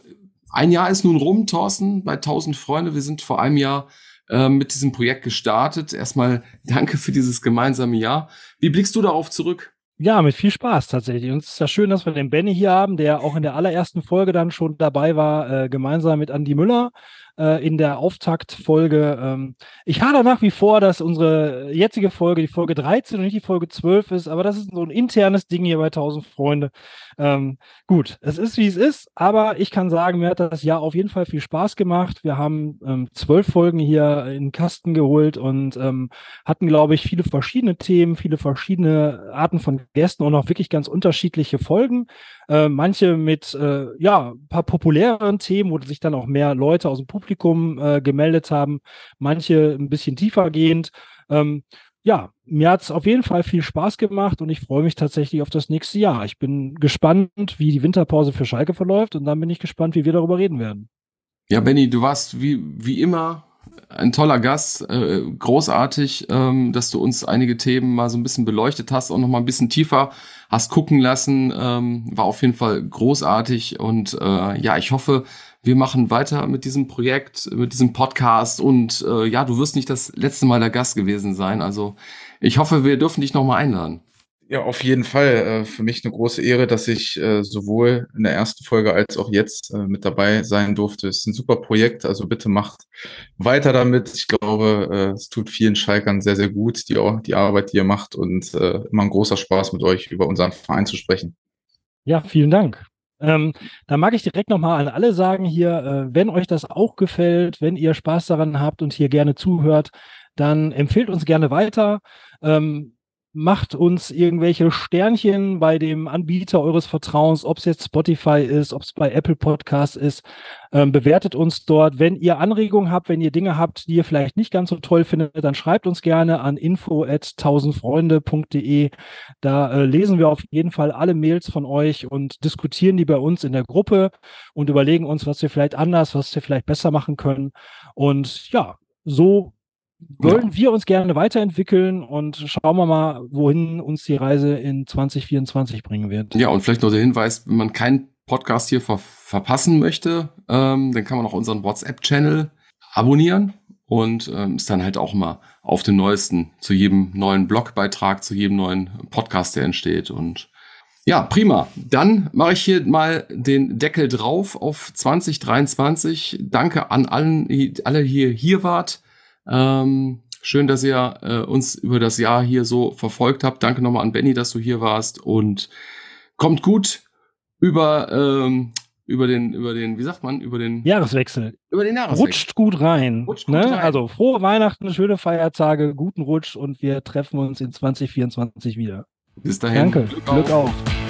Ein Jahr ist nun rum, Thorsten, bei 1000 Freunde. Wir sind vor einem Jahr äh, mit diesem Projekt gestartet. Erstmal danke für dieses gemeinsame Jahr. Wie blickst du darauf zurück? Ja, mit viel Spaß tatsächlich. Und es ist ja schön, dass wir den Benny hier haben, der auch in der allerersten Folge dann schon dabei war, äh, gemeinsam mit Andy Müller äh, in der Auftaktfolge. Ähm, ich hader nach wie vor, dass unsere jetzige Folge die Folge 13 und nicht die Folge 12 ist, aber das ist so ein internes Ding hier bei 1000 Freunde. Ähm, gut, es ist wie es ist, aber ich kann sagen, mir hat das Jahr auf jeden Fall viel Spaß gemacht. Wir haben ähm, zwölf Folgen hier in den Kasten geholt und ähm, hatten, glaube ich, viele verschiedene Themen, viele verschiedene Arten von Gästen und auch wirklich ganz unterschiedliche Folgen. Äh, manche mit äh, ja ein paar populäreren Themen, wo sich dann auch mehr Leute aus dem Publikum äh, gemeldet haben, manche ein bisschen tiefer gehend. Ähm, ja, mir hat es auf jeden Fall viel Spaß gemacht und ich freue mich tatsächlich auf das nächste Jahr. Ich bin gespannt, wie die Winterpause für Schalke verläuft und dann bin ich gespannt, wie wir darüber reden werden. Ja, Benny, du warst wie, wie immer ein toller Gast, äh, großartig, ähm, dass du uns einige Themen mal so ein bisschen beleuchtet hast und noch mal ein bisschen tiefer hast gucken lassen. Ähm, war auf jeden Fall großartig und äh, ja, ich hoffe, wir machen weiter mit diesem Projekt, mit diesem Podcast und äh, ja, du wirst nicht das letzte Mal der Gast gewesen sein. Also ich hoffe, wir dürfen dich noch mal einladen. Ja, auf jeden Fall. Äh, für mich eine große Ehre, dass ich äh, sowohl in der ersten Folge als auch jetzt äh, mit dabei sein durfte. Es ist ein super Projekt, also bitte macht weiter damit. Ich glaube, es tut vielen Schalkern sehr, sehr gut, die, die Arbeit, die ihr macht und immer ein großer Spaß mit euch über unseren Verein zu sprechen. Ja, vielen Dank. Ähm, da mag ich direkt nochmal an alle sagen hier, äh, wenn euch das auch gefällt, wenn ihr Spaß daran habt und hier gerne zuhört, dann empfehlt uns gerne weiter. Ähm, macht uns irgendwelche Sternchen bei dem Anbieter eures Vertrauens, ob es jetzt Spotify ist, ob es bei Apple Podcasts ist. Ähm, bewertet uns dort. Wenn ihr Anregungen habt, wenn ihr Dinge habt, die ihr vielleicht nicht ganz so toll findet, dann schreibt uns gerne an info at tausendfreunde.de. Da äh, lesen wir auf jeden Fall alle Mails von euch und diskutieren die bei uns in der Gruppe und überlegen uns, was wir vielleicht anders, was wir vielleicht besser machen können. Und ja, so wollen ja. wir uns gerne weiterentwickeln und schauen wir mal, wohin uns die Reise in 2024 bringen wird. Ja, und vielleicht noch der Hinweis, wenn man keinen Podcast hier ver verpassen möchte, ähm, dann kann man auch unseren WhatsApp-Channel abonnieren und ähm, ist dann halt auch mal auf dem Neuesten zu jedem neuen Blogbeitrag, zu jedem neuen Podcast, der entsteht. Und ja, prima. Dann mache ich hier mal den Deckel drauf auf 2023. Danke an allen, alle hier hier wart. Ähm, schön, dass ihr äh, uns über das Jahr hier so verfolgt habt. Danke nochmal an Benny, dass du hier warst und kommt gut über ähm, über den über den wie sagt man über den Jahreswechsel. Über den Jahreswechsel. Rutscht gut rein. Rutscht ne? gut rein. Also frohe Weihnachten, schöne Feiertage, guten Rutsch und wir treffen uns in 2024 wieder. Bis dahin. Danke. Glück auf. Glück auf.